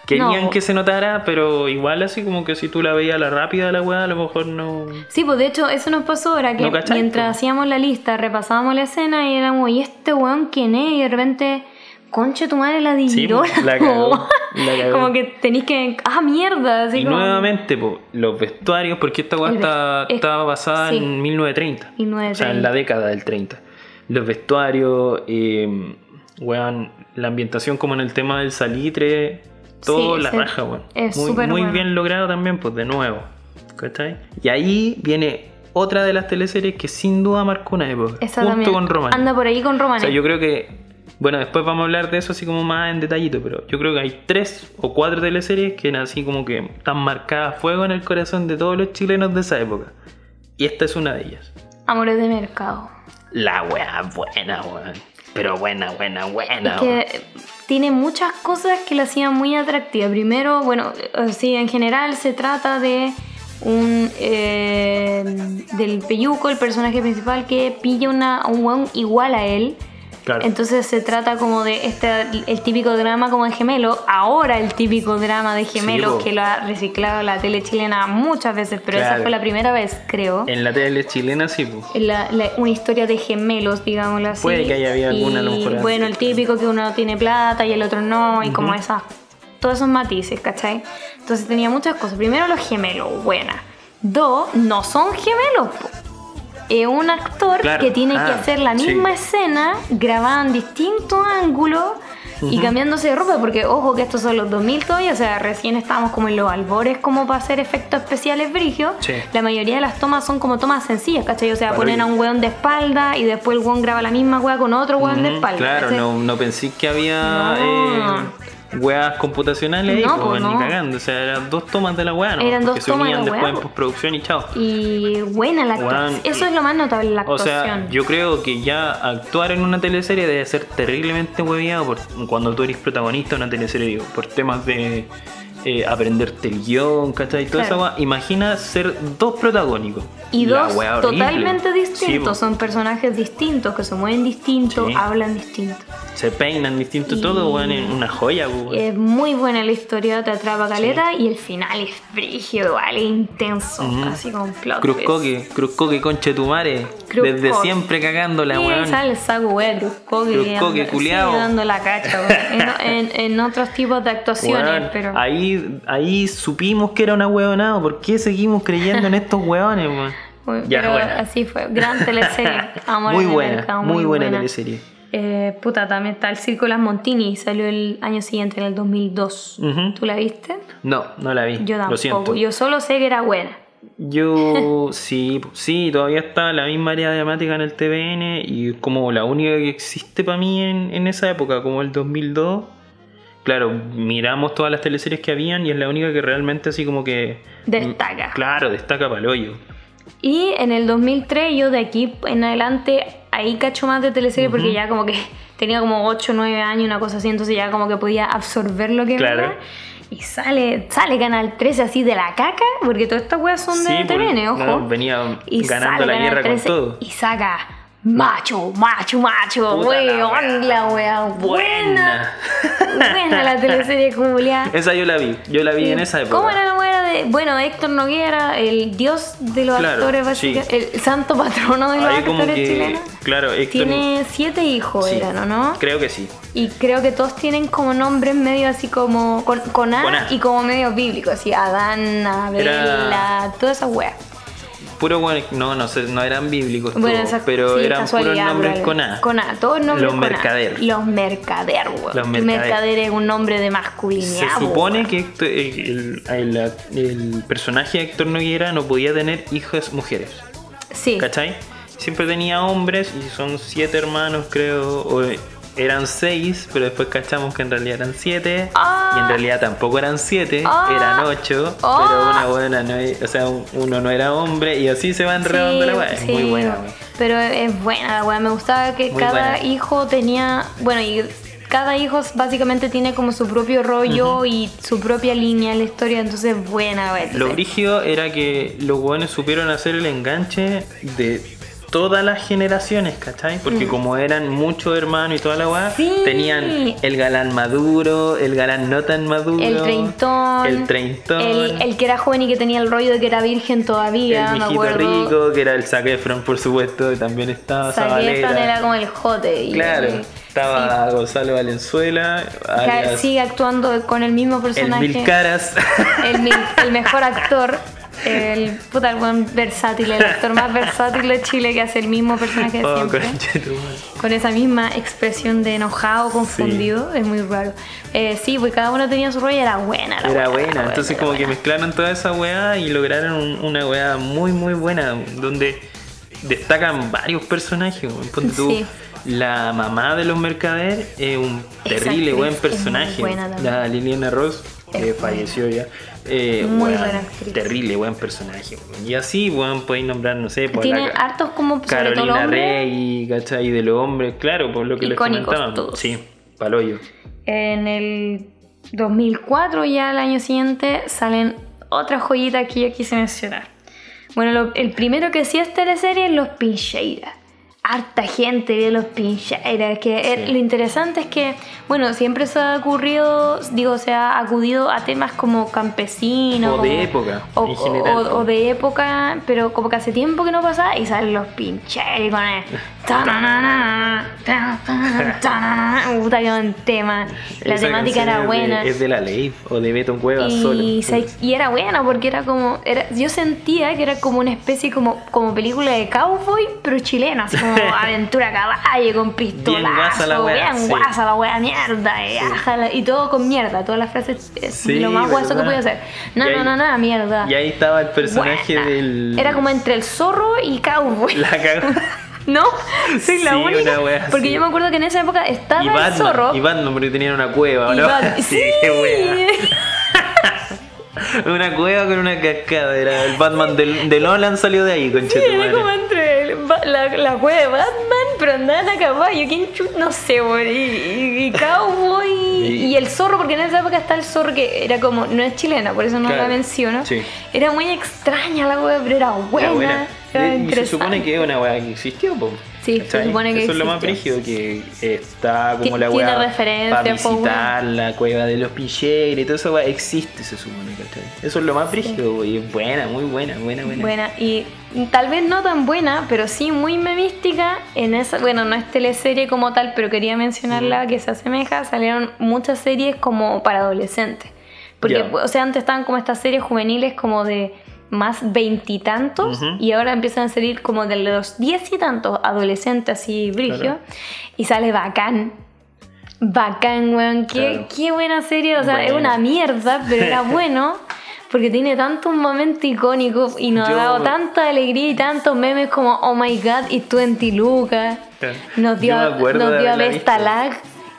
Querían que se notara, pero igual así como que si tú la veías la rápida la weá, a lo mejor no. Sí, pues de hecho eso nos pasó ahora que mientras hacíamos la lista, repasábamos la escena y éramos, ¿y este weón quién es? Y de repente conche tu madre la dividió. la <laughs> como <laughs> que tenéis que. ¡Ah, mierda! y nuevamente, los vestuarios, porque esta weá estaba basada en 1930, O sea, en la década del 30. Los vestuarios, eh, weón, la ambientación como en el tema del salitre, todo la raja, weón. muy, muy bien logrado también, pues de nuevo. ¿Cachai? Y ahí viene otra de las teleseries que sin duda marcó una época. Junto con Roman. Anda por ahí con Roman. O sea, yo creo que bueno, después vamos a hablar de eso así como más en detallito, pero yo creo que hay tres o cuatro teleseries que así como que están marcadas a fuego en el corazón de todos los chilenos de esa época. Y esta es una de ellas. Amores de mercado. La wea buena, weón. Pero buena, buena, buena. Es que tiene muchas cosas que la hacían muy atractiva. Primero, bueno, sí, en general se trata de un eh, del Peyuco, el personaje principal, que pilla una, un weón igual a él. Entonces se trata como de este, el típico drama como de gemelo. Ahora el típico drama de gemelo que lo ha reciclado la tele chilena muchas veces, pero esa fue la primera vez, creo. En la tele chilena sí, pues. una historia de gemelos, digámoslo así. Puede que haya habido alguna y, Bueno, el típico que uno tiene plata y el otro no, y como esas, todos esos matices, ¿cachai? Entonces tenía muchas cosas. Primero los gemelos, buena. Dos, no son gemelos, es un actor que tiene que ah, hacer la misma escena grabada en distintos ángulos y cambiándose de ropa, porque ojo que estos son los 2000 todavía, o sea, recién estamos como en los albores como para hacer efectos especiales brigios. La mayoría de las tomas son como tomas sencillas, ¿cachai? O sea, ponen a un weón de espalda y después el weón graba la misma weá con otro weón de espalda. Claro, no, no, pensé que había... Eh, weas computacionales no, pues, ni cagando. O sea, eran dos tomas de la wea, ¿no? Eran dos se tomas unían después en postproducción y chao. Y buena la actuación. Eso es lo más notable, la actuación. O sea, yo creo que ya actuar en una teleserie debe ser terriblemente hueviado cuando tú eres protagonista de una teleserie, digo, por temas de eh, aprenderte el guion, ¿cachai? Toda esa Imagina ser dos protagónicos. Y dos totalmente distintos, son personajes distintos, que se mueven distintos, hablan distinto. Se peinan distinto todo, weón, una joya, Es muy buena la historia, te atrapa caleta y el final es frígido, vale, intenso, así con plot. Cruzcoque, Cruzcoque, conche tu madre. Desde siempre cagándola, weón. Sí, sale el saco, weón, Cruzcoque. Cruzcoque, culiado. dando la cacha, weón. en, en, otros tipos de actuaciones, pero. Ahí, ahí supimos que era una weonada. ¿Por qué seguimos creyendo en estos <laughs> ya, bueno. Así fue. Gran teleserie. <laughs> Amor muy buena, muy, buena, teleserie. Eh, puta, también está El Circo las Montini, salió el año siguiente, en el 2002. ¿Tú la viste? No, no la vi. Yo tampoco. Lo siento. Yo solo sé que era buena. Yo <laughs> sí, sí, todavía está la misma área dramática en el TVN y como la única que existe para mí en, en esa época, como el 2002 claro, miramos todas las teleseries que habían y es la única que realmente así como que... Destaca. Claro, destaca para el hoyo. Y en el 2003 yo de aquí en adelante ahí cacho más de teleseries porque ya como que tenía como 8 o 9 años, una cosa así, entonces ya como que podía absorber lo que claro. Y sale, sale Canal 13 así de la caca, porque todas estas weas son de TVN, ojo. venía ganando la guerra con todo. Y saca Macho, macho, macho, weón, la wea buena. Buena la teleserie Julia. <laughs> Esa yo la vi, yo la vi en esa época. ¿Cómo era la wea de, bueno, Héctor Noguera, el dios de los actores, básicamente, el santo patrono de los actores chilenos? Claro, Héctor... Tiene siete hijos, eran, ¿no? Creo que sí. Y creo que todos tienen como nombres medio así como, con, a, y como medio bíblicos, así, Adán, Abela, toda esa wea puro bueno, no, no sé, no eran bíblicos pero eran puros nombres con A. Con A, todos nombres Los mercader. Los mercader, Los mercader. es un nombre de masculinidad. Se supone que el, el, personaje de Héctor Noguera no podía tener hijas mujeres. Sí. ¿Cachai? Siempre tenía hombres y son siete hermanos, creo. O, eran seis, pero después cachamos que en realidad eran siete. y en ah. realidad tampoco eran siete, ah. eran ocho. pero ah. una buena no o sea, uno no era hombre y así se va enredando la weá. Es muy buena, Pero es buena la weá. Me gustaba que cada hijo tenía. Bueno, y cada hijo básicamente tiene como su propio rollo y su propia línea en la historia, entonces buena, weá. Lo brígido era que los weones supieron hacer el enganche de todas las generaciones, ¿cachai? Porque mm. como eran muchos hermanos y toda la weá, tenían el galán maduro, el galán no tan maduro, el treintón, el treintón, el, que era joven y que tenía el rollo de que era virgen todavía, el mijito rico, que era el Zac Efron, por supuesto, que también estaba Zac Efron era como el jote. claro. estaba Gonzalo Valenzuela. Sigue actuando con el mismo personaje. El Mil Caras. El, el mejor actor. <laughs> El puta, el buen versátil, el actor más versátil de Chile que hace el mismo personaje de oh, siempre. con esa misma expresión de enojado, confundido, es muy raro. Eh, sí, pues cada uno tenía su rollo y era buena. era buena, entonces como que mezclaron toda esa weá y lograron una weá muy, muy buena, donde destacan varios personajes. Ponte la mamá de los mercader es un terrible buen personaje. La Liliana Ross, que falleció ya. Eh, Muy buena Terrible, buen personaje. Y así, bueno, podéis nombrar, no sé, por Tiene hartos como Carolina Rey, ¿cachai? De los hombres, claro, por lo que les comentaba. Sí, paloyo. En el 2004, ya el año siguiente, salen otra joyita que yo quise mencionar. Bueno, lo- el primero que sí es teleserie es Los Pincheiras. Harta gente ve Los Pincheiras. Que Sí. lo interesante es que, bueno, siempre se ha ocurrido, digo, se ha acudido a temas como campesinos. O de como- época, O, en general. o- o de época, pero como que hace tiempo que no pasa y salen Los Pincheiras con tananana. Puta que tema. La Esa temática era es de- buena. es de la ley o de Beto Cuevas solo. Y, se- y era buena porque era como. Era, yo sentía que era como una especie como, como película de cowboy, pero chilena, así como <laughs> aventura caballo, con pistolazo. guasa la wea, bien sí. guasa la wea, mierda. Y, ájala, y todo con mierda, todas las frases. es Sí, lo más guaso que podía hacer. No, ahí- no, no, mierda. Y ahí estaba el personaje Buena. del. Era como entre el zorro y cowboy. La cagó. <laughs> <laughs> ¿No? Soy la Sí, única. una wea porque yo me acuerdo que en esa época estaba Y el zorro. y Batman, porque tenían una cueva, ¿no? Bat- <laughs> sí, wea. <laughs> Una cueva con una cascada. Era el Batman del, de Nolan salió de ahí, Sí, era como entre el la, la cueva de Batman, pero andaban a caballo. ¿Quién chut? No sé, güey. Y, y, y Cowboy. Y- Y, el zorro, porque en esa época está el zorro que era como. No es chilena, por eso no Claro, la menciono. Era muy extraña la wea, pero era buena. Era buena. Y se supone que es una weá que existió, po. Sí, se supone que Eso es lo más brígido, que está como la tiene weá referencia, para po, visitar la cueva de los picheros y todo eso, weá, existe, se supone, ¿cachai? Eso es lo más brígido, y es buena, muy buena, buena, buena. Buena, y tal vez no tan buena, pero sí muy memística. En esa, bueno, no es teleserie como tal, pero quería mencionarla que se asemeja. Salieron muchas series como para adolescentes. Porque, o sea, antes estaban como estas series juveniles como de más veintitantos Ujú. y ahora empiezan a salir como de los diez y tantos adolescentes así brigio Claro. y sale bacán bacán weón qué, Claro. qué buena serie o sea es Buena. una mierda pero era <laughs> bueno porque tiene tantos momentos icónicos y nos Yo- ha dado tanta alegría y tantos memes como Oh my god y 20 lucas. Nos dio, nos dio a haberla Vesta visto. Lag,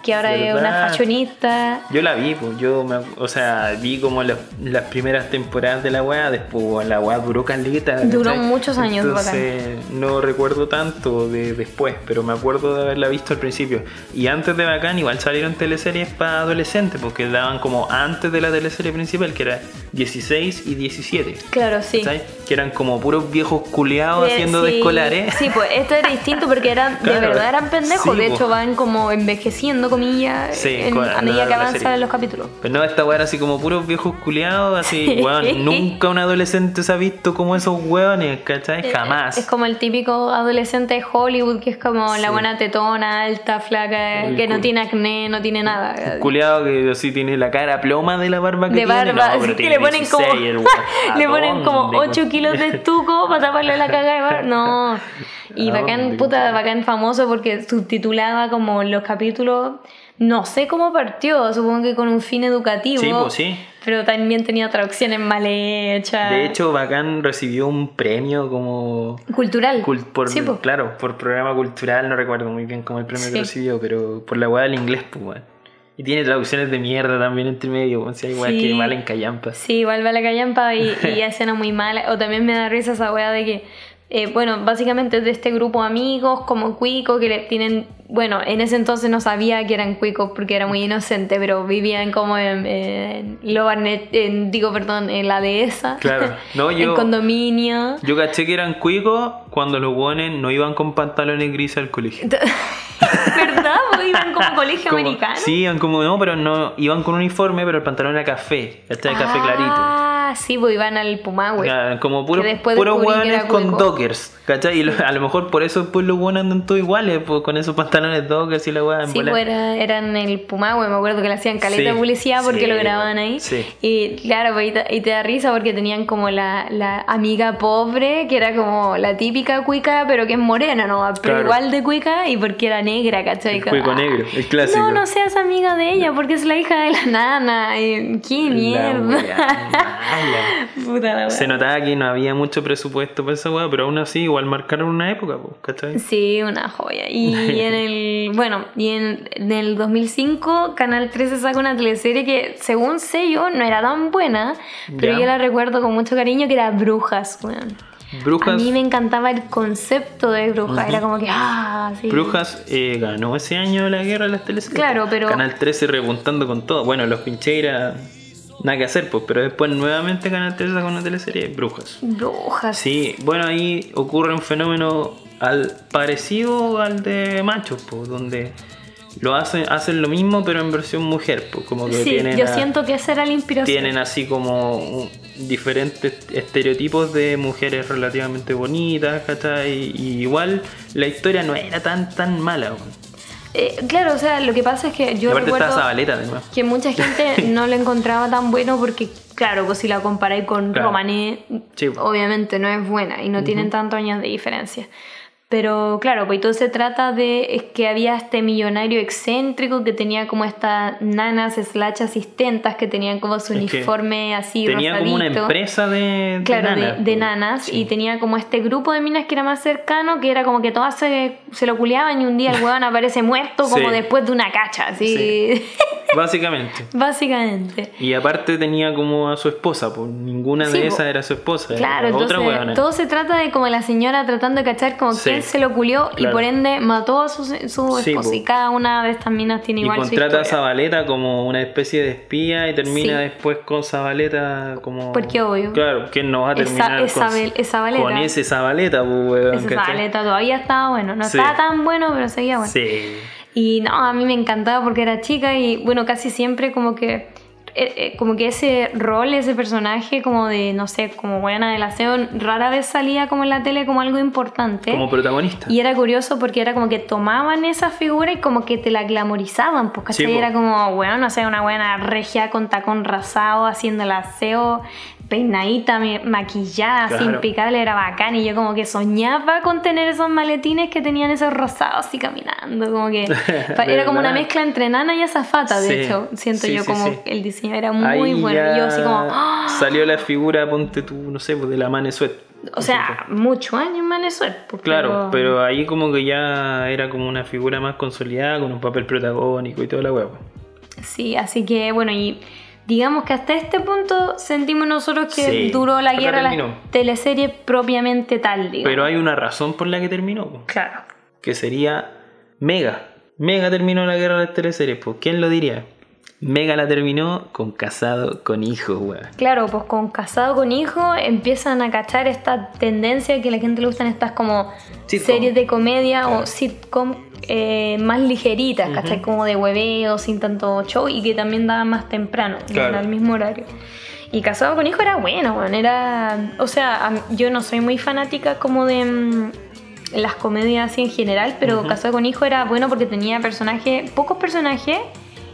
que ahora es una ¿Verdad? fashionista. Yo la vi, pues, yo, me, o sea, vi como las, las primeras temporadas de la weá, después la weá duró caleta. Duró ¿cachai? muchos años, Entonces, no recuerdo tanto de después, pero me acuerdo de haberla visto al principio. Y antes de Bacán, igual salieron teleseries para adolescentes, porque daban como antes de la teleserie principal, que era 16 y 17. Claro, sí. ¿cachai? Que eran como puros viejos culeados Eh, haciendo de sí. escolares. Sí, pues esto era distinto porque eran, de <laughs> Claro. verdad eran pendejos. Sí, de po. hecho, van como envejeciendo, comillas, Sí, en- a medida que avanzan los capítulos. Pero no, esta weá era así como puros viejos culeados, así, <laughs> weón, nunca un adolescente se ha visto como esos weones, ¿cachai? Jamás. Eh, Es como el típico adolescente de Hollywood que es como Sí. la buena tetona, alta, flaca, El que no tiene acné, no tiene nada. Culeado que así tiene la cara ploma de la barba que de tiene. barba, no, pero así que le ponen como 16 el weón. <laughs> ¿A le ponen como dónde, 8 weón? kilos de estuco para taparle la caga de barba. <laughs> No. Y ¿A bacán, dónde, puta, bacán famoso porque subtitulaba como los capítulos. No sé cómo partió, supongo que con un fin educativo. Sí, pues sí. Pero también tenía traducciones mal hechas. De hecho, Bacán recibió un premio como. cultural. cul- por, Sí, po. Claro, por programa cultural, no recuerdo muy bien cómo el premio Sí. que recibió, pero por la weá del inglés, pues. Y tiene traducciones de mierda también entre medio, o sea, igual Sí. que mal en callampa. Sí, igual va la callampa y, <laughs> y escena muy mala. O también me da risa esa weá de que, eh, bueno, básicamente de este grupo de amigos como Cuico que le tienen, bueno, en ese entonces no sabía que eran Cuicos porque era muy inocente, pero vivían como en, en Lobarnet, en, digo, perdón, en la dehesa. Claro. No, <laughs> yo- en condominio. Yo caché que eran cuicos cuando los buenos no iban con pantalones grises al colegio. <laughs> ¿Verdad? Iban como colegio Como- americano. Sí, iban como, no, pero no, iban con uniforme, pero el pantalón era café, este era café clarito. Ah, sí, pues iban al Pumahue. Como puro, puros que hueones con dockers, ¿cachai? Y lo- a lo mejor por eso después los buenos andan todos iguales, pues, con esos pantalones dockers y la hueá Sí, pues era, eran el Pumahue, me acuerdo que le hacían caleta Sí, publicidad porque sí, lo grababan ahí. sí. Y claro, pues, y, te, y te da risa porque tenían como la, la amiga pobre, que era como la típica cuica, pero que es morena, ¿no? Pero Claro. igual de cuica y porque era negra, ¿cachai? El cuico Ah, negro, el clásico. No, no seas amiga de ella porque es la hija de la nana. Y, ¡Qué La mierda! wea mala. Puta la wea. Se notaba que no había mucho presupuesto para esa weá, pero aún así igual marcaron una época, ¿cachai? Sí, una joya. Y <laughs> en el, bueno, y en, en el 2005 Canal 13 saca una teleserie que según sé yo no era tan buena, pero Ya. yo la recuerdo con mucho cariño que era Brujas, weón. Brujas, A mí me encantaba el concepto de Brujas, era como que, ah, sí. Brujas eh, ganó ese año la guerra de las teleseries. Claro, pero- Canal 13 repuntando con todo. Bueno, los Pincheiras nada que hacer, pues, pero después nuevamente Canal 13 con una teleserie, Brujas. Brujas. Sí, bueno, ahí ocurre un fenómeno al parecido al de Machos, pues, donde lo hacen, hacen lo mismo pero en versión mujer, pues como que sí, tienen yo a- siento que esa era la inspiración. tienen así como diferentes estereotipos de mujeres relativamente bonitas, ¿cachai? Y igual la historia no era tan tan mala. Eh, claro, o sea, lo que pasa es que yo recuerdo Zabaleta que mucha gente <laughs> no lo encontraba tan bueno porque, claro, pues si la comparáis con Claro. Romané, Sí, obviamente no es buena y no tienen tantos años de diferencia. Pero claro, pues todo se trata de es que había este millonario excéntrico que tenía como estas nanas slash asistentas que tenían como su Es que uniforme así Tenía como una rosadito. empresa de, de Claro, de, nanas, de po. nanas Sí. y tenía como este grupo de minas que era más cercano, que era como que todas se, se lo culiaban y un día el weón <laughs> aparece muerto como Sí. después de una cacha, así, <laughs> Básicamente. básicamente. Y aparte tenía como a su esposa, pues ninguna Sí, de po. esas era su esposa, Claro, otra entonces huevona. todo se trata de como la señora tratando de cachar como Sí. Se lo culió y por ende mató a su, su Sí, esposa. po. Y cada una de estas minas tiene Y igual su contrata a historia. Zabaleta como una especie de espía y termina Sí. después con Zabaleta como... Porque obvio. Claro, ¿quién no va a terminar esa con, esa Zabaleta. con ese Zabaleta, pues, ¿cachai? Zabaleta todavía estaba bueno, no Sí. estaba tan bueno, pero seguía bueno. Sí. Y no, a mí me encantaba porque era chica y bueno, casi siempre como que eh, eh, como que ese rol, ese personaje como de, no sé, como buena del aseo, rara vez salía como en la tele como algo importante. Como protagonista. Y era curioso porque era como que tomaban esa figura y como que te la glamorizaban, ¿cachai? Sí, era como, bueno, no sé, una buena regia con tacón rasado, haciendo el aseo, peinadita, maquillada, Claro. impecable, era bacán. Y yo como que soñaba con tener esos maletines que tenían esos rosados así caminando, como que <laughs> era como una mezcla entre nana y azafata, de Sí, hecho. Siento sí, yo sí, como el diseño era muy Ahí bueno. Y yo así como, ¡ah! salió la figura, ponte tú, no sé, pues de la Manesuet. o sea, muchos años Manesuet. pues, Claro, pero ahí como que ya era como una figura más consolidada, con un papel protagónico y toda la hueá. Sí, así que bueno, y digamos que hasta este punto sentimos nosotros que Sí, duró la acá guerra la terminó. teleserie propiamente tal, digamos. Pero hay una razón por la que terminó, Claro. que sería Mega. Mega terminó la guerra de las teleseries, pues ¿quién lo diría? Mega la terminó con casado con hijo, weón. Claro, pues con casado con hijo empiezan a cachar esta tendencia que a la gente le gustan estas como Sitcom. series de comedia Claro. o sitcom eh, más ligeritas, ¿cachai? Como de hueveo, sin tanto show y que también daban más temprano, no Claro. el mismo horario. Y casado con hijo era bueno, bueno, era... O sea, yo no soy muy fanática como de... mm, las comedias así en general, pero Casado con Hijo era bueno porque tenía personajes, pocos personajes,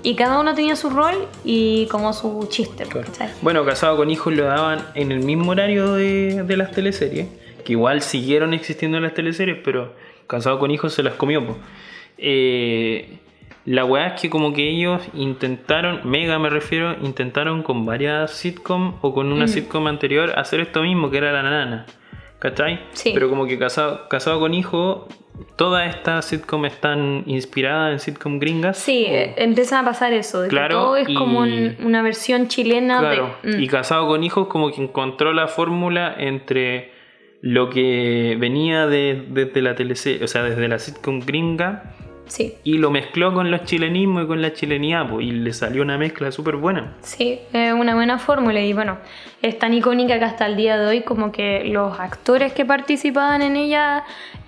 y cada uno tenía su rol y como su chiste, Claro. Bueno, casado con hijos lo daban en el mismo horario de, de las teleseries, que igual siguieron existiendo las teleseries, pero casado con hijos se las comió. po. Eh, la weá es que como que ellos intentaron, Mega me refiero, intentaron con varias sitcom o con una sitcom anterior hacer esto mismo, que era La Nana. ¿Cachai? Sí. Pero como que casado, casado con hijo, todas estas sitcom están inspiradas en sitcom gringas. Sí, eh, empieza a pasar eso, de Claro, que todo es y- como un- una versión chilena Claro, de... mm, y casado con hijos como que encontró la fórmula entre lo que venía de, desde la teleserie, o sea, desde la sitcom gringa sí, y lo mezcló con los chilenismos y con la chilenidad, pues, y le salió una mezcla súper buena. sí, es una buena fórmula y bueno, es tan icónica que hasta el día de hoy como que los actores que participaban en ella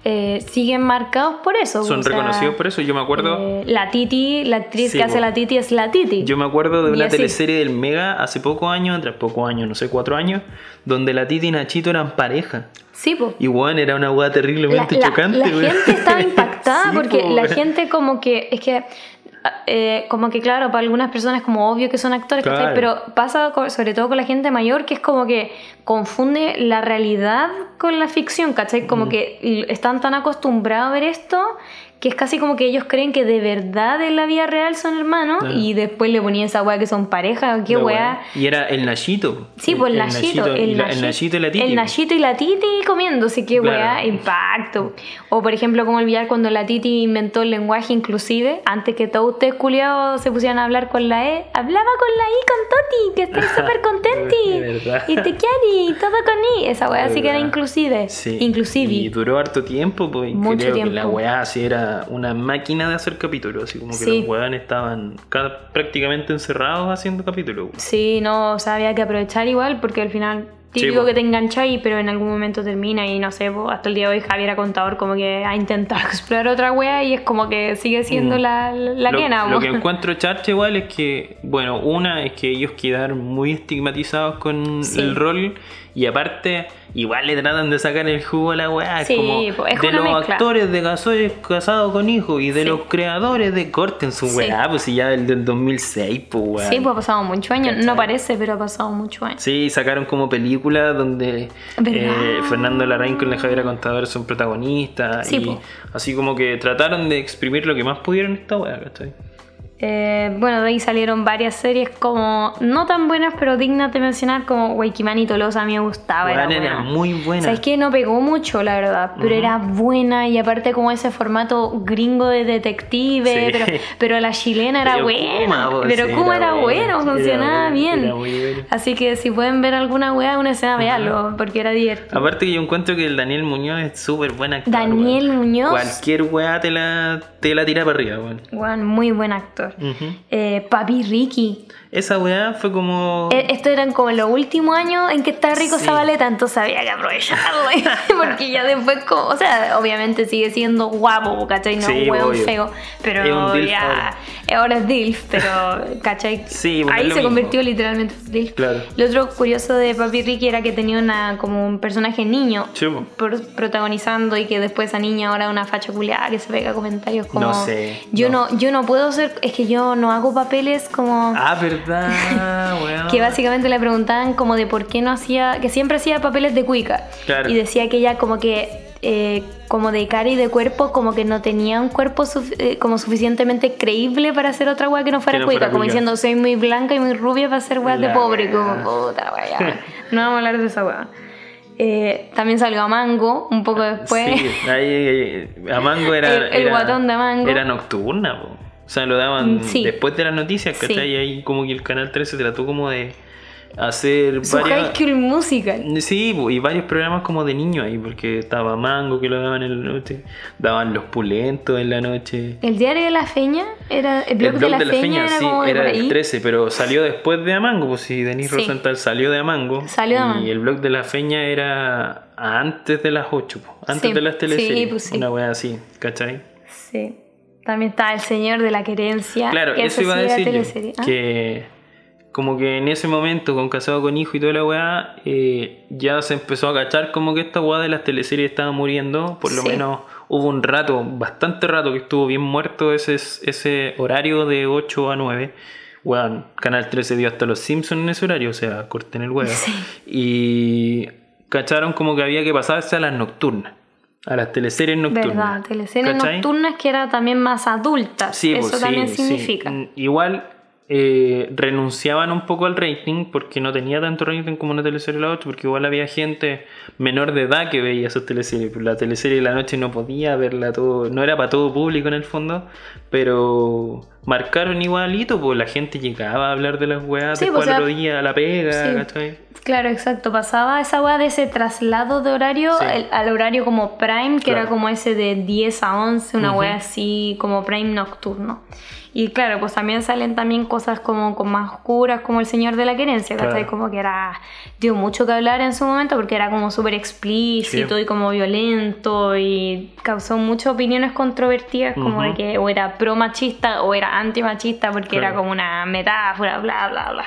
eh, siguen marcados por eso. Son o sea, reconocidos por eso. Yo me acuerdo, eh, la Titi, la actriz Sí, que hace po. la Titi es la Titi. yo me acuerdo de una teleserie del Mega hace pocos años, tras pocos años, no sé, cuatro años, donde la Titi y Nachito eran pareja. Sí, pues. Y bueno, era una hueá terriblemente la- chocante. la gente estaba <laughs> impactada Sí, porque po, la gente como que es que eh, como que claro para algunas personas es como obvio que son actores pero pasa sobre todo con la gente mayor que es como que confunde la realidad con la ficción ¿cachai? como que l- están tan acostumbrados a ver esto que es casi como que ellos creen que de verdad en la vida real son hermanos Claro. y después le ponían esa weá que son pareja qué weá. Y era el Nachito. Sí, pues el El, el Nachito Nachito y la Titi. El Nachito y la Titi comiéndose, qué Claro. weá, impacto. O por ejemplo, como olvidar cuando la Titi inventó el lenguaje inclusive, antes que todos ustedes culiados se pusieran a hablar con la E, hablaba con la I con Toti, que estoy <laughs> súper contenti. Y te quiere, y todo con I. Esa weá sí que era inclusive. Sí. Inclusive. Y duró harto tiempo, pues. Mucho creo tiempo. que la weá así era una máquina de hacer capítulos, así como que Sí. los weones estaban prácticamente encerrados haciendo capítulos. Sí, no, o sea, había que aprovechar igual porque al final típico que te engancháis, pero en algún momento termina y no sé, hasta el día de hoy Javier contador como que ha intentado <laughs> explorar otra wea y es como que sigue siendo Mm. la, la lo, quena, lo que <laughs> encuentro charcha igual es que, bueno, una es que ellos quedaron muy estigmatizados con Sí. el rol y aparte igual le tratan de sacar el jugo a la weá. Sí, como es de los mezcla. actores de Gasoles casados con hijos y de Sí. los creadores de Corten su Sí. weá, pues si ya del, del 2006, pues weá. Sí, pues ha pasado muchos años, ¿Cachai? no parece, pero ha pasado muchos años. Sí, sacaron como películas donde eh, Fernando Larraín con la Javiera Contador son protagonistas. Sí, y po. así como que trataron de exprimir lo que más pudieron esta weá, ¿cachai? Eh, bueno, de ahí salieron varias series como no tan buenas, pero dignas de mencionar, como Waikimani y Tolosa. A mí me gustaba. Era, buena. muy buena. Sabes que no pegó mucho, la verdad, pero era buena y aparte como ese formato gringo de detective, Sí. pero, pero la chilena era Pero buena. Kuma, pero sí, como era bueno, funcionaba bien. era. Así que si pueden ver alguna weá, una escena, véanlo, porque era divertido. Aparte que yo encuentro que el Daniel Muñoz es súper buen actor. Daniel. Muñoz. Cualquier weá te la, te la tira para arriba, weón. Weón, muy buen actor. Ujú. Eh, Papi Ricky. Esa weá fue como... Eh, Esto eran como los últimos años en que está rico Sí. Zabaleta, entonces había que aprovecharlo. <laughs> porque ya después, como, o sea, obviamente sigue siendo guapo, ¿cachai? No Sí, un obvio. feo, pero Es ya. ahora. Ahora es DILF, pero, ¿cachai? <laughs> Sí, bueno, Ahí se mismo. convirtió literalmente en DILF. Claro. Lo otro curioso de Papi Ricky era que tenía una como un personaje niño protagonizando y que después esa niña ahora una facha culiada que se pega comentarios como No sé, yo no. no. yo no puedo ser es que yo no hago papeles como Ah, verdad, <laughs> weón. que básicamente le preguntaban como de por qué no hacía, que siempre hacía papeles de cuica. Claro. Y decía que ella como que, eh, como de cara y de cuerpo, como que no tenía un cuerpo eh, como suficientemente creíble para hacer otra weá que no fuera Que no cuica. fuera como cuica. diciendo, soy muy blanca y muy rubia para hacer weas de La pobre. weá. Como, puta weá. <laughs> No vamos a hablar de esa weá. Eh, también salió a Mango un poco después. Sí, ahí, a Mango era. <laughs> El- el era- guatón de Mango. Era nocturna, po. O sea, lo daban Mm, sí. después de las noticias, Sí. ¿cachai? Y ahí como que el canal 13 trató como de hacer Su varias. High School Musical. Sí, y varios programas como de niños ahí, porque estaba Mango que lo daban en la noche, daban Los Pulentos en la noche. El diario de la feña era. El blog, El blog de la, feña, era sí, como de era el ahí. 13, pero salió después de Amango, pues si Denis Sí. Rosenthal salió de Amango. Salió de Y Amango. el blog de la feña era antes de las 8, po, antes Sí, de las teleseries. sí, pues sí. Una wea así, ¿cachai? Sí. También está El Señor de la Querencia. Claro, que eso iba a decir yo. Ah, que como que en ese momento, con Casado con Hijo y toda la weá, eh, ya se empezó a cachar como que esta weá de las teleseries estaba muriendo, por lo Sí. menos hubo un rato, bastante rato que estuvo bien muerto ese, ese horario de 8 a 9. Weón, Canal 13 dio hasta los Simpsons en ese horario, o sea, corten el huevo. <laughs> Sí. Y cacharon como que había que pasarse a las nocturnas, a las teleseries nocturnas. Verdad, teleseries ¿cachai? nocturnas que era también más adultas. Sí, Eso pues, también sí, significa. Mm, Igual eh, renunciaban un poco al rating porque no tenía tanto rating como una teleserie de la 8, porque igual había gente menor de edad que veía esas teleseries. La teleserie de la noche no podía verla todo, no era para todo público en el fondo, pero marcaron igualito, pues la gente llegaba a hablar de las weas Sí, después pues, o al sea, otro día a la pega, sí. ¿cachai? Claro, exacto. Pasaba esa weá de ese traslado de horario Sí. al horario como prime, que era como ese de 10 a 11, una Ujú. weá así como prime nocturno. Y claro, pues también salen también cosas como con más oscuras, como El Señor de la Querencia, ¿cachai? Claro. Como que era, dio mucho que hablar en su momento porque era como súper explícito Sí. y como violento y causó muchas opiniones controvertidas, como de Ujú. que o era pro machista o era anti machista porque era como una metáfora, bla, bla, bla.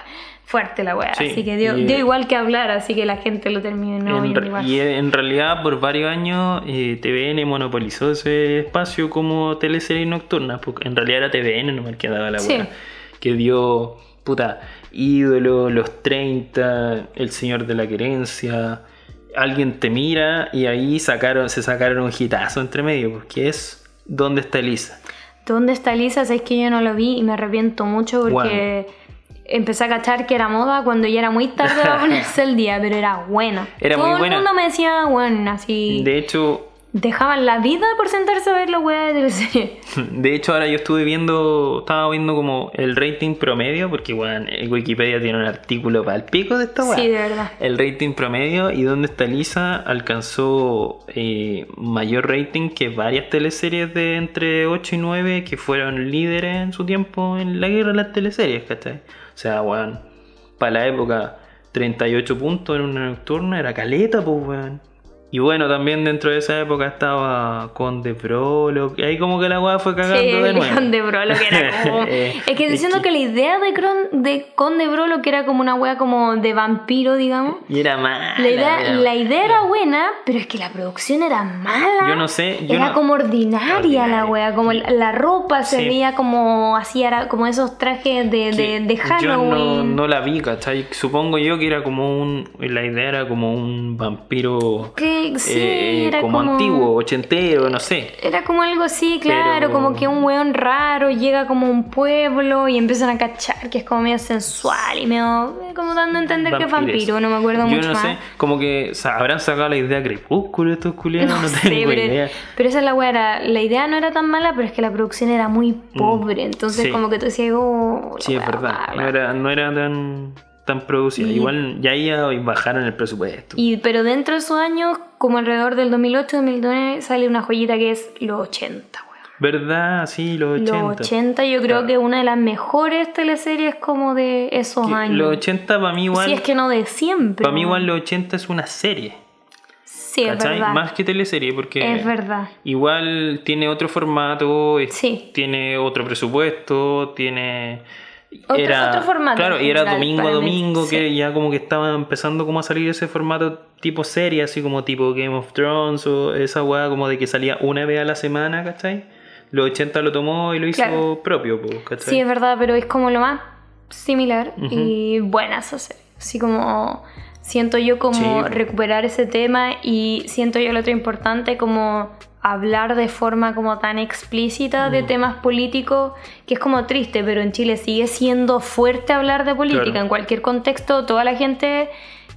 Fuerte la weá. Sí, Así que dio, y- dio igual que hablar, así que la gente lo terminó En viendo igual. y en realidad por varios años eh, TVN monopolizó ese espacio como teleserie nocturna, porque en realidad era TVN nomás que daba la Sí. hueá, que dio, puta, ídolo, los 30, el señor de la querencia, alguien te mira y ahí sacaron, se sacaron un hitazo entre medio, porque es ¿Dónde está Elisa? ¿Dónde está Lisa? Es que yo no lo vi y me arrepiento mucho porque empecé a cachar que era moda cuando ya era muy tarde <laughs> para ponerse el día, pero era buena. Era Todo muy el mundo me decía, bueno, así. De hecho, dejaban la vida por sentarse a ver la weá de teleserie. <laughs> De hecho, ahora yo estuve viendo, estaba viendo como el rating promedio, porque bueno, Wikipedia tiene un artículo para el pico de esta weá. Sí, de verdad. El rating promedio y donde está Lisa alcanzó eh, mayor rating que varias teleseries de entre 8 y 9 que fueron líderes en su tiempo en la guerra de las teleseries, ¿cachai? O sea, weón, para la época 38 puntos en una nocturna era caleta, pues weón. Y bueno, también dentro de esa época estaba Conde Brolo. Y ahí como que la weá fue cagando Sí, de nuevo. Conde Brolo, que era <laughs> como... Es que diciendo es que... la idea de, Cron- de Conde Brolo, que era como una wea como de vampiro, digamos. Y era mala. La idea, era- la idea era buena, pero es que la producción era mala. Yo no sé, yo era no- como ordinaria, Ordinaria. la wea, como la, la ropa se Sí. veía como así, era como esos trajes de, de, que de Yo Halloween. no, no la vi, ¿cachai? Supongo yo que era como un. La idea era como un vampiro. Sí, eh, era como, como, antiguo, ochentero, no sé. Era como algo así, claro, Pero- como que un weón raro llega como a un pueblo y empiezan a cachar que es como medio sensual y medio eh, como dando a entender que es vampiro, no me acuerdo Yo mucho no más. sé, como que habrán sacado la idea crepúsculo estos culiados, no, No <laughs> sé, tengo pero, idea. pero esa es la weá, era- la idea no era tan mala, pero es que la producción era muy pobre, entonces Mm. Sí. como que tú decías, oh, Sí, es verdad. No era, no era tan, tan producida. Y- Igual ya ahí bajaron el presupuesto. Y, pero dentro de esos años, como alrededor del 2008-2009, sale una joyita que es los 80, weón. ¿Verdad? Sí, los 80. Los 80 yo creo Claro. que es una de las mejores teleseries como de esos Que años. Los 80 para mí igual. Si es que no de siempre. Para mí igual los 80 es una serie. Sí, es ¿Cachai? verdad. Más que teleserie, porque Es verdad. igual tiene otro formato, es- Sí. tiene otro presupuesto, tiene... Otro- otro formato Claro, y era domingo a mí, domingo, sí. que ya como que estaba empezando como a salir ese formato tipo serie, así como tipo Game of Thrones o esa weá como de que salía una vez a la semana, ¿cachai? Los 80 lo tomó y lo hizo Claro. propio, ¿cachai? Sí, es verdad, pero es como lo más similar Ujú. y buena esa serie. Así como siento yo como Sí. recuperar ese tema y siento yo lo otro importante como hablar de forma como tan explícita Mm. de temas políticos que es como triste, pero en Chile sigue siendo fuerte hablar de política. Claro. En cualquier contexto, toda la gente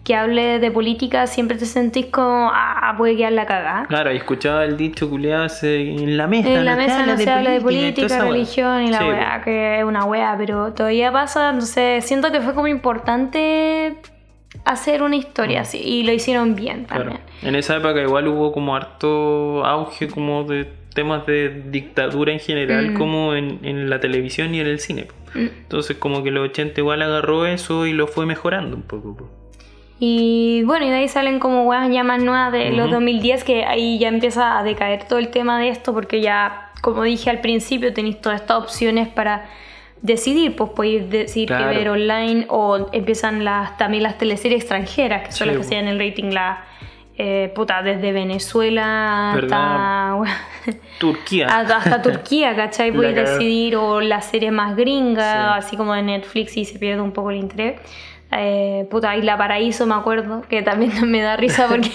que hable de política siempre te sentís como, ah, puede quedar la cagada. Claro, y escuchaba el dicho culiado en la mesa. En la mesa no se habla de política, religión y la Sí, weá, que es una weá, pero todavía pasa, entonces siento que fue como importante hacer una historia así y lo hicieron bien. Claro. también. En esa época igual hubo como harto auge como de temas de dictadura en general, Mm. como en, en la televisión y en el cine. Mm. Entonces como que los 80 igual agarró eso y lo fue mejorando un poco. po. Y bueno, y de ahí salen como weas ya más nuevas de los Ujú. 2010, que ahí ya empieza a decaer todo el tema de esto, porque ya, como dije al principio, tenéis todas estas opciones para decidir, pues podéis decidir Claro. que ver online o empiezan las también las teleseries extranjeras, que son Sí, las que dan el rating, la eh, puta, desde Venezuela hasta, <laughs> Turquía. hasta, hasta Turquía, ¿cachai? <laughs> Podéis decidir, o las series más gringas, Sí. así como de Netflix, y se pierde un poco el interés. Eh, puta, Isla Paraíso, me acuerdo, que también <laughs> me da risa porque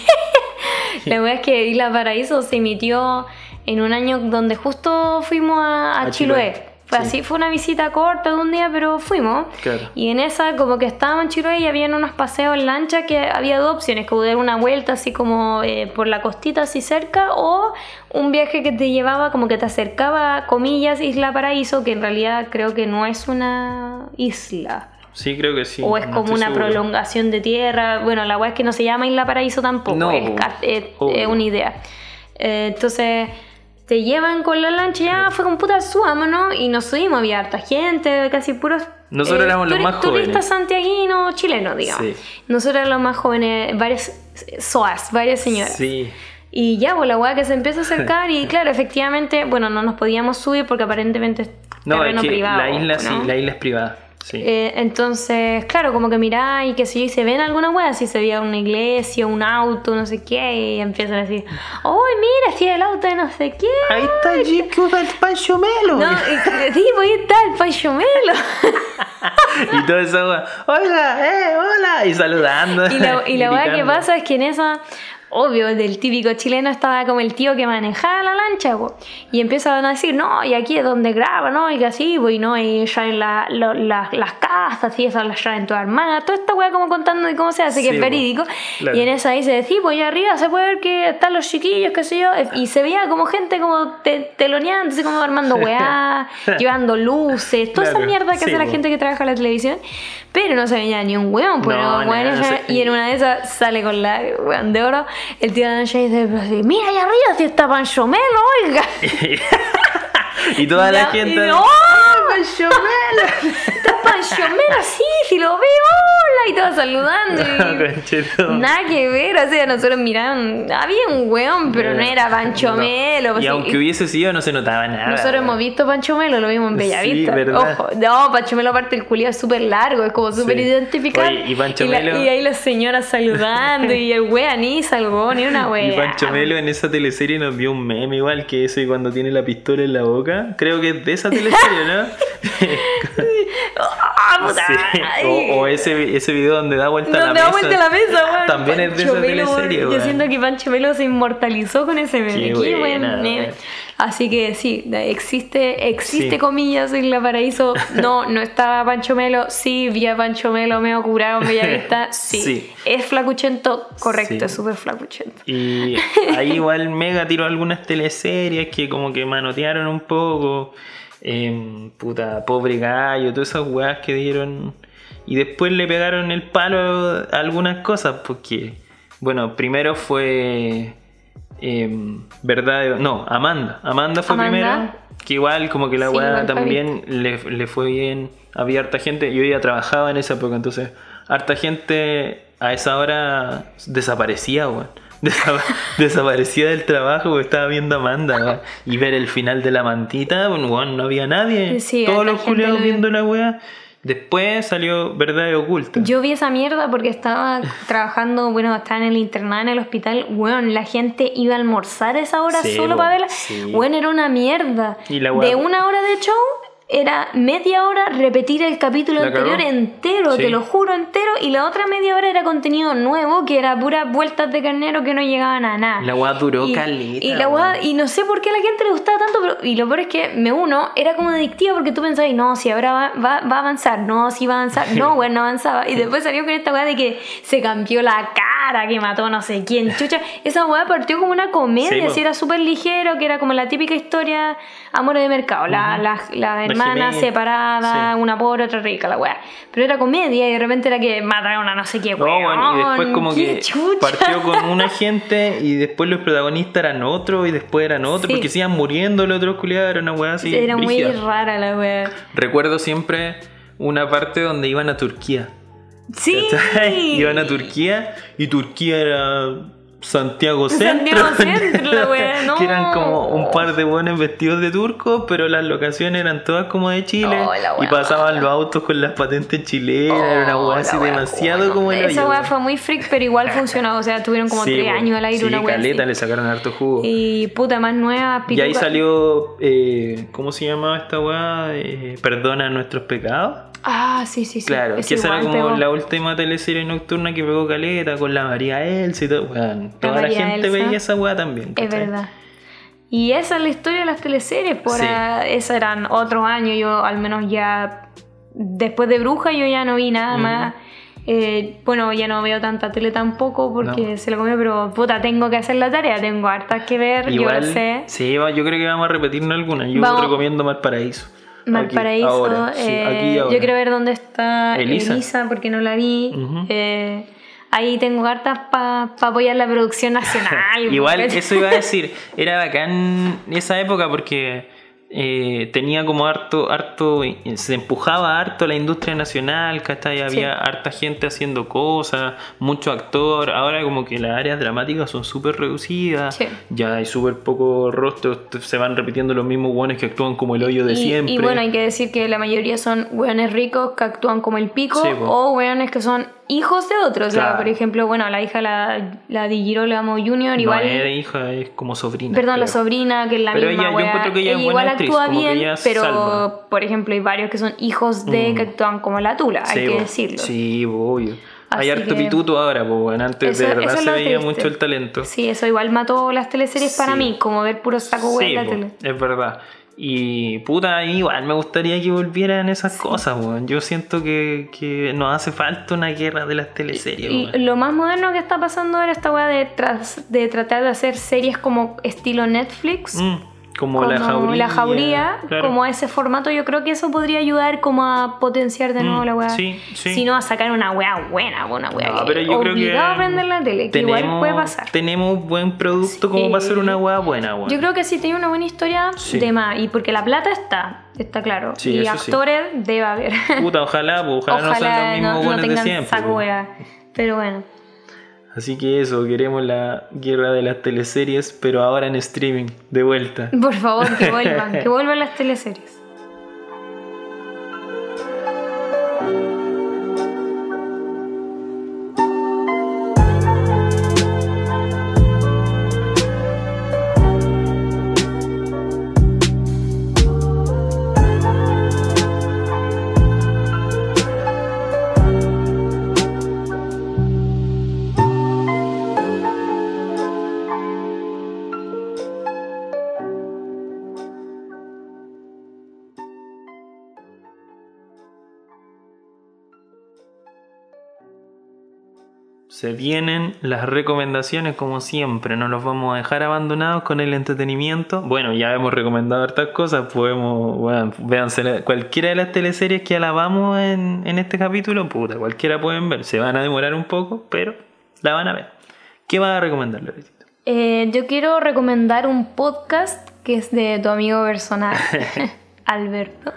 la verdad es que Isla Paraíso se emitió en un año donde justo fuimos a, a A Chiloé. Chiloé, Fue sí. así, fue una visita corta de un día, pero fuimos. Claro. Y en esa, como que estábamos en Chiloé y habían unos paseos en lancha que había dos opciones, que dar una vuelta así como eh, por la costita así cerca o un viaje que te llevaba como que te acercaba a comillas Isla Paraíso, que en realidad creo que no es una isla. Sí, creo que sí. o es no como una seguro. prolongación de tierra. Bueno, la weá es que no se llama Isla Paraíso tampoco, No, es, po. ca- es- Obvio. es una idea. Eh, entonces te llevan con la lancha, ya fue con puta subámonos y nos subimos, había harta gente, casi puros. eh, Nosotros éramos los más jóvenes. Turistas santiaguinos, chilenos, digamos. Sí. Nosotros éramos los más jóvenes, varias SOAS, varias señoras. Sí. Y ya, pues la weá que se empieza a <laughs> acercar y claro, efectivamente, bueno, no nos podíamos subir porque aparentemente es No, es terreno que privado. la isla ¿no? sí, la isla es privada. Sí. Eh, entonces, claro, como que mirá y que si y se ven alguna wea, si se veía una iglesia, un auto, no sé qué, y empiezan a decir, ¡Ay, mira, si el auto de no sé qué! Ahí está el jeep que usa el Pancho Melo. No, sí, pues ahí está el Pancho Melo. <laughs> y todo eso, oiga, eh, hola, y saludando. Y la, y la que pasa es que en esa obvio, del típico chileno estaba como el tío que manejaba la lancha, po. y empiezan a decir, no, y aquí es donde graba, ¿no? Y que así, y no, y ya en la, lo- la- las casas, y esas las traen todas armadas, toda esta weá como contando de cómo se hace, que es verídico. Claro. Y en esa dice, sí, pues allá arriba se puede ver que están los chiquillos, qué sé yo, y se veía como gente como te- teloneando, así como armando <laughs> weá, llevando luces, toda esa Claro, mierda que sí, hace la gente que trabaja en la televisión, pero no se veía ni un weón, pues No, y en una de esas sale con la weón de oro, el tío de la Lancha dice, pero sí, mira allá arriba si está Pancho Melo, oiga. <laughs> y toda la Ya, gente. y Melo, está Pancho Melo, sí, si lo veo, hola, y todos saludando. <laughs> y-. Nada que ver, o sea, nosotros miraban, había un weón, pero no era Pancho No. Melo. pues, Y sí. aunque hubiese sido, no se notaba nada. Nosotros hemos visto Pancho Melo, lo vimos en Sí, Bellavista. ¿verdad? Ojo, no, Pancho Melo aparte el culiado es súper largo, es como súper Sí. identificable. Oye, y Pancho la- Melo- y ahí las señoras saludando, y el weón ni salgó, ni una wea. <laughs> Y Pancho Melo en esa teleserie nos dio un meme igual que ese cuando tiene la pistola en la boca. Creo que es de esa teleserie, ¿no? <laughs> <laughs> ¡Ah, puta! Sí. O, o ese, ese video donde da vuelta a la Donde mesa. da vuelta la mesa. También es de Pancho esa Melo, teleserie, Yo siento que Pancho Melo se inmortalizó con ese meme. Buena, meme. Así que sí, existe, existe Sí. comillas en la paraíso. No, no estaba Pancho Melo. Sí, vi a Pancho Melo medio curado en Bellavista. <laughs> Sí. Sí. Es flacuchento, correcto, es súper flacuchento. Y ahí igual Mega tiró algunas teleseries que como que manotearon un poco. Em, puta, pobre gallo, todas esas weas que dieron. Y después le pegaron el palo a algunas cosas, porque, bueno, primero fue. em, ¿Verdad? No, Amanda. Amanda fue Amanda. primero. Que igual, como que la Sí, fue también le, le fue bien. Había harta gente. Yo ya trabajaba en esa época, entonces, harta gente a esa hora desaparecía, weón. Desa- desaparecía del trabajo porque estaba viendo Amanda. Y ver el final de la mantita, bueno, no había nadie. Sí, Todos los lo vio. viendo la wea. Después salió Verdad y Oculta. Yo vi esa mierda porque estaba trabajando, bueno, estaba en el internado en el hospital. Weón, la gente iba a almorzar a esa hora Sí, solo para verla. sí. Weón, era una mierda. Y la de una hora de show era media hora repetir el capítulo La anterior cagó. entero, Sí. te lo juro entero. Y la otra media hora era contenido nuevo, que era puras vueltas de carnero que no llegaban a nada. La weá duró y, caleta, Y la weón. y no sé por qué a la gente le gustaba tanto, pero, y lo peor es que me uno, era como adictiva porque tú pensabas, no, si ahora va, va, va a avanzar, no, si va a avanzar, no, <laughs> weón, no avanzaba. Y después salió con esta weá de que se cambió la cara, que mató no sé quién, <laughs> chucha. Esa weá partió como una comedia, Sí, así era súper ligero, que era como la típica historia amores de mercado, la, la, la hermana gemelas. separada, Sí. una pobre, otra rica, la weá. Pero era comedia y de repente era que mataron a no sé qué, No, weón. bueno, y después como que chucha. partió con <laughs> una gente y después los protagonistas eran otros y después eran otros Sí. porque se iban muriendo los otros culiados, era una weá así. era muy rara la weá. Recuerdo siempre una parte donde iban a Turquía. Sí. ¿cachai? <laughs> Iban a Turquía y Turquía era Santiago Centro. Santiago <laughs> Centro, la wea, no. Que eran como un par de buenos vestidos de turco, pero las locaciones eran todas como de Chile. Oh, la y wea. pasaban los autos con las patentes chilenas. era una Oh, weá la así wea, demasiado bueno. como el Esa weón. fue muy freak, pero igual funcionó. O sea, tuvieron como Sí, tres años al aire, Sí, una weá. caleta, así. le sacaron harto jugo. Y puta, más nueva, Y ahí salió, eh, ¿cómo se llamaba esta weá? Eh, Perdona nuestros pecados. Ah, sí, sí, sí. Claro, Ese que esa era como pegó. la última teleserie nocturna que pegó Caleta con la María Elsa y todo. Weón, toda la, María gente Elsa. veía esa weá también. Es ¿cachai? verdad. Y esa es la historia de las teleseries. Por Sí. Esos eran otros años. Yo, al menos ya. Después de Bruja, yo ya no vi nada más. Eh, bueno, ya no veo tanta tele tampoco porque No. se lo comió, pero puta, tengo que hacer la tarea, tengo hartas que ver, yo Igual, lo sé. sí, yo creo que vamos a repetirnos algunas. Yo Vamos- recomiendo Malparaíso. Aquí, Malparaíso, ahora, sí, eh, yo quiero ver dónde está Elisa. Elisa, porque no la vi. Eh, ahí tengo cartas para apoyar la producción nacional. <laughs> Igual, <laughs> eso iba a decir, era bacán esa época porque eh, tenía como harto, harto, se empujaba harto la industria nacional, ¿cachai? Había harta gente haciendo cosas, mucho actor, ahora como que las áreas dramáticas son súper reducidas, Sí. ya hay súper pocos rostros, se van repitiendo los mismos buenos que actúan como el hoyo de y, siempre. y bueno, hay que decir que la mayoría son weones ricos que actúan como el pico Sí, o weones que son hijos de otros. O sea, Claro. por ejemplo, bueno, la hija, la, la de Girolamo Junior, no igual. hija, es como sobrina. Perdón, la sobrina, que es la Pero misma ella- yo wea. encuentro que ella es buena igual actriz, actúa que bien, ella pero salva. por ejemplo hay varios que son hijos de Mm. que actúan como la tula, hay que decirlo. Sí, obvio. Hay harto pituto ahora, pues bueno, antes de verdad se veía mucho el talento. Sí, eso igual mató las teleseries para mí, como ver puro saco sí, la tele. Es verdad. Y puta, igual me gustaría que volvieran esas cosas, weón. Yo siento que, que, nos hace falta una guerra de las teleseries, Y lo más moderno que está pasando ahora esta weá de, de tratar de hacer series como estilo Netflix. Mm como, la jauría, la jauría como ese formato, yo creo que eso podría ayudar como a potenciar de nuevo mm, la weá. Sí, sí. Si no, a sacar una weá buena, una weá no, pero yo creo que a aprender la tele, que igual puede pasar. Tenemos buen producto como para hacer una weá buena, weá. Yo creo que si tiene una buena historia, de más. Y porque la plata está, está claro. y actores debe haber. Puta, ojalá, pues, ojalá, no sean los mismos buenos de siempre. Saco pues. Pero bueno. Así que eso, queremos la guerra de las teleseries, pero ahora en streaming, de vuelta. Por favor, que vuelvan, <laughs> que vuelvan las teleseries. Se vienen las recomendaciones como siempre, no los vamos a dejar abandonados con el entretenimiento. Bueno, ya hemos recomendado hartas cosas, podemos, bueno, véanse cualquiera de las teleseries que alabamos en, en este capítulo, puta, cualquiera pueden ver, se van a demorar un poco, pero la van a ver. ¿Qué vas a recomendarle, eh, yo quiero recomendar un podcast que es de tu amigo personal, <laughs> Alberto,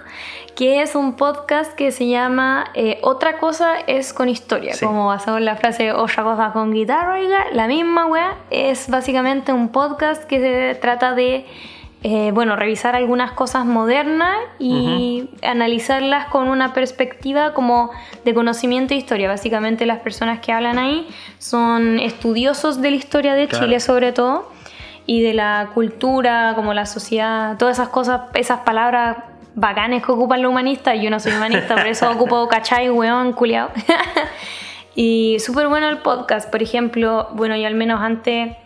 que es un podcast que se llama eh, Otra cosa es con historia, como basado en la frase Otra cosa con guitarra, oiga, la misma wea, es básicamente un podcast que se trata de, eh, bueno, revisar algunas cosas modernas y analizarlas con una perspectiva como de conocimiento de historia. Básicamente las personas que hablan ahí son estudiosos de la historia de Chile sobre todo y de la cultura, como la sociedad, todas esas cosas, esas palabras bacanes que ocupan los humanistas. Yo no soy humanista, por eso ocupo <laughs> cachai, weón, culiao. <laughs> y súper bueno el podcast, por ejemplo, bueno, yo al menos antes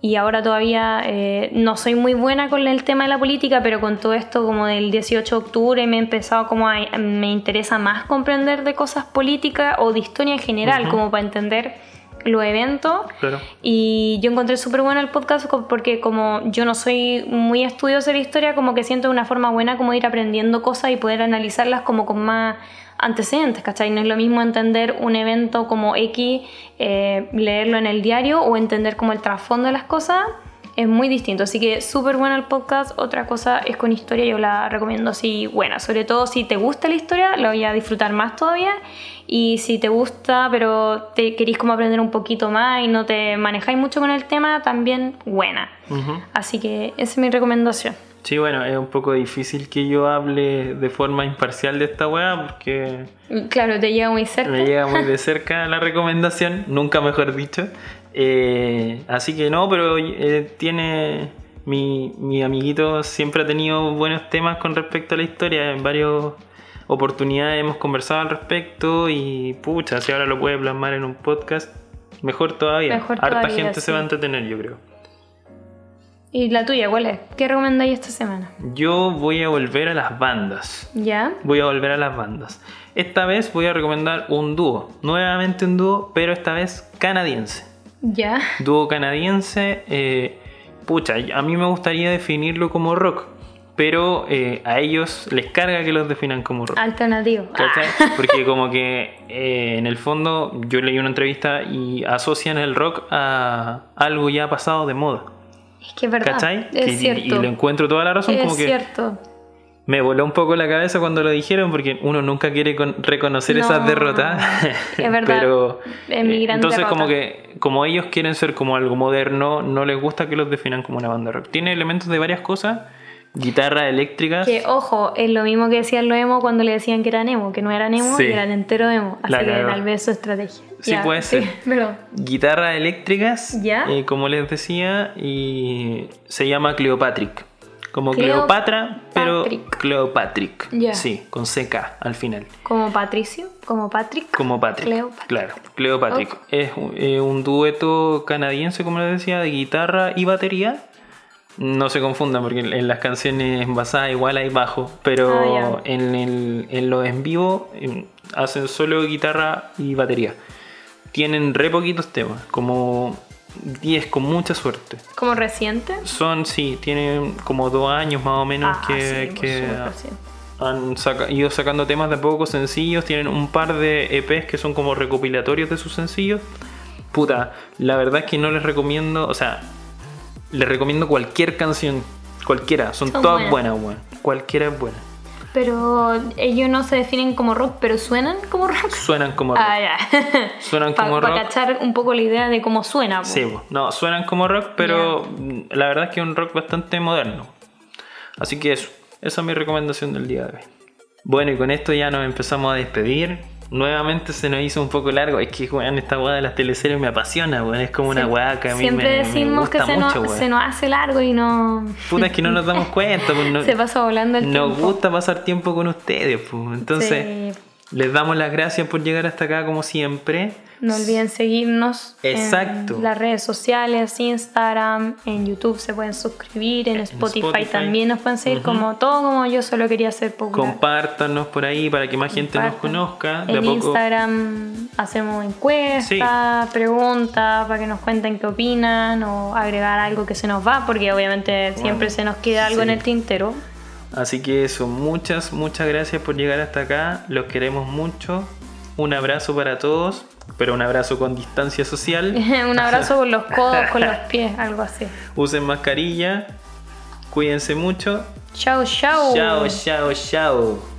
y ahora todavía eh, no soy muy buena con el tema de la política, pero con todo esto como del 18 de octubre me he empezado como a, me interesa más comprender de cosas políticas o de historia en general, como para entender los eventos. Y yo encontré súper bueno el podcast porque como yo no soy muy estudiosa de la historia, como que siento una forma buena como ir aprendiendo cosas y poder analizarlas como con más antecedentes, ¿cachai? No es lo mismo entender un evento como X, eh, leerlo en el diario o entender como el trasfondo de las cosas es muy distinto. Así que súper bueno el podcast. Otra cosa es con historia, yo la recomiendo así buena. Sobre todo si te gusta la historia, la voy a disfrutar más todavía. Y si te gusta, pero te queréis como aprender un poquito más y no te manejáis mucho con el tema, también buena. Así que esa es mi recomendación. Sí, bueno, es un poco difícil que yo hable de forma imparcial de esta weá porque... Claro, te llega muy cerca. Me llega muy de <laughs> cerca la recomendación, nunca mejor dicho. Eh, así que no, pero eh, tiene. Mi, mi, amiguito siempre ha tenido buenos temas con respecto a la historia. En varias oportunidades hemos conversado al respecto y pucha, si ahora lo puede plasmar en un podcast, mejor todavía. Harta gente se va a entretener, yo creo. ¿Y la tuya cuál es? ¿Qué recomendáis esta semana? Yo voy a volver a las bandas. ¿Ya? Voy a volver a las bandas. Esta vez voy a recomendar un dúo. Nuevamente un dúo, pero esta vez canadiense. Ya. Dúo canadiense. Eh, pucha, a mí me gustaría definirlo como rock. Pero eh, a ellos les carga que los definan como rock. Alternativo. Ah. <laughs> Porque como que eh, en el fondo yo leí una entrevista y asocian el rock a algo ya pasado de moda. Es que es verdad. ¿Cachai? Es cierto. Y, le encuentro toda la razón. Es como que cierto me voló un poco la cabeza cuando lo dijeron porque uno nunca quiere reconocer esas derrotas. <laughs> <laughs> Es verdad. Pero entonces como que como ellos quieren ser como algo moderno, no les gusta que los definan como una banda rock. Tiene elementos de varias cosas, guitarras eléctricas. Que ojo, es lo mismo que decían los emo cuando le decían que eran emo, que no eran emo, y eran entero emo. Así que tal vez su estrategia. Sí, puede ser. <laughs> pero... Guitarras eléctricas, ¿Ya? Eh, como les decía, y se llama Cleopatrick Como Cleopatra, pero Cleopatrick. Sí, con CK al final. ¿Como Patricio? ¿Como Patrick? Como Patrick. Claro, Cleopatrick. Es eh, un dueto canadiense, como les decía, de guitarra y batería. No se confundan porque en las canciones basadas igual hay bajo, pero ah, en, el, en los en vivo em, hacen solo guitarra y batería. Tienen re poquitos temas, como 10 con mucha suerte. ¿Como reciente? Son, sí, tienen como dos años más o menos ah, que, que han ido sacando temas de poco sencillos. Tienen un par de EPs que son como recopilatorios de sus sencillos. Puta, la verdad es que no les recomiendo, o sea, les recomiendo cualquier canción, cualquiera, son, todas buenas, buenas, Cualquiera es buena. Pero ellos no se definen como rock, pero suenan como rock. Suenan como rock. Ah, ya. <laughs> Suenan como rock. Para cachar un poco la idea de cómo suena. Sí, no, suenan como rock, pero la verdad es que es un rock bastante moderno. Así que eso, esa es mi recomendación del día de hoy. Bueno, y con esto ya nos empezamos a despedir nuevamente se nos hizo un poco largo. Es que, weón, esta weá de las teleseries me apasiona, weón. Es como una weá que a mí Siempre me, decimos que se, nos, se nos hace largo y no. Puta, es que no nos damos <laughs> cuenta. Pues, se pasa volando el tiempo. Nos gusta pasar tiempo con ustedes, pues. Entonces, les damos las gracias por llegar hasta acá, como siempre. No olviden seguirnos Exacto. en las redes sociales, Instagram, en YouTube se pueden suscribir, en, Spotify, también nos pueden seguir, como todo como yo solo quería hacer popular. Compártanos por ahí para que más gente nos conozca. en Instagram hacemos encuestas, preguntas para que nos cuenten qué opinan o agregar algo que se nos va, porque obviamente siempre se nos queda algo en el tintero. Así que eso, muchas, muchas gracias por llegar hasta acá. Los queremos mucho. Un abrazo para todos pero un abrazo con distancia social. <laughs> un abrazo con los codos, con los <laughs> pies, algo así. Usen mascarilla, cuídense mucho. Chao, chao. Chao, chao, chao.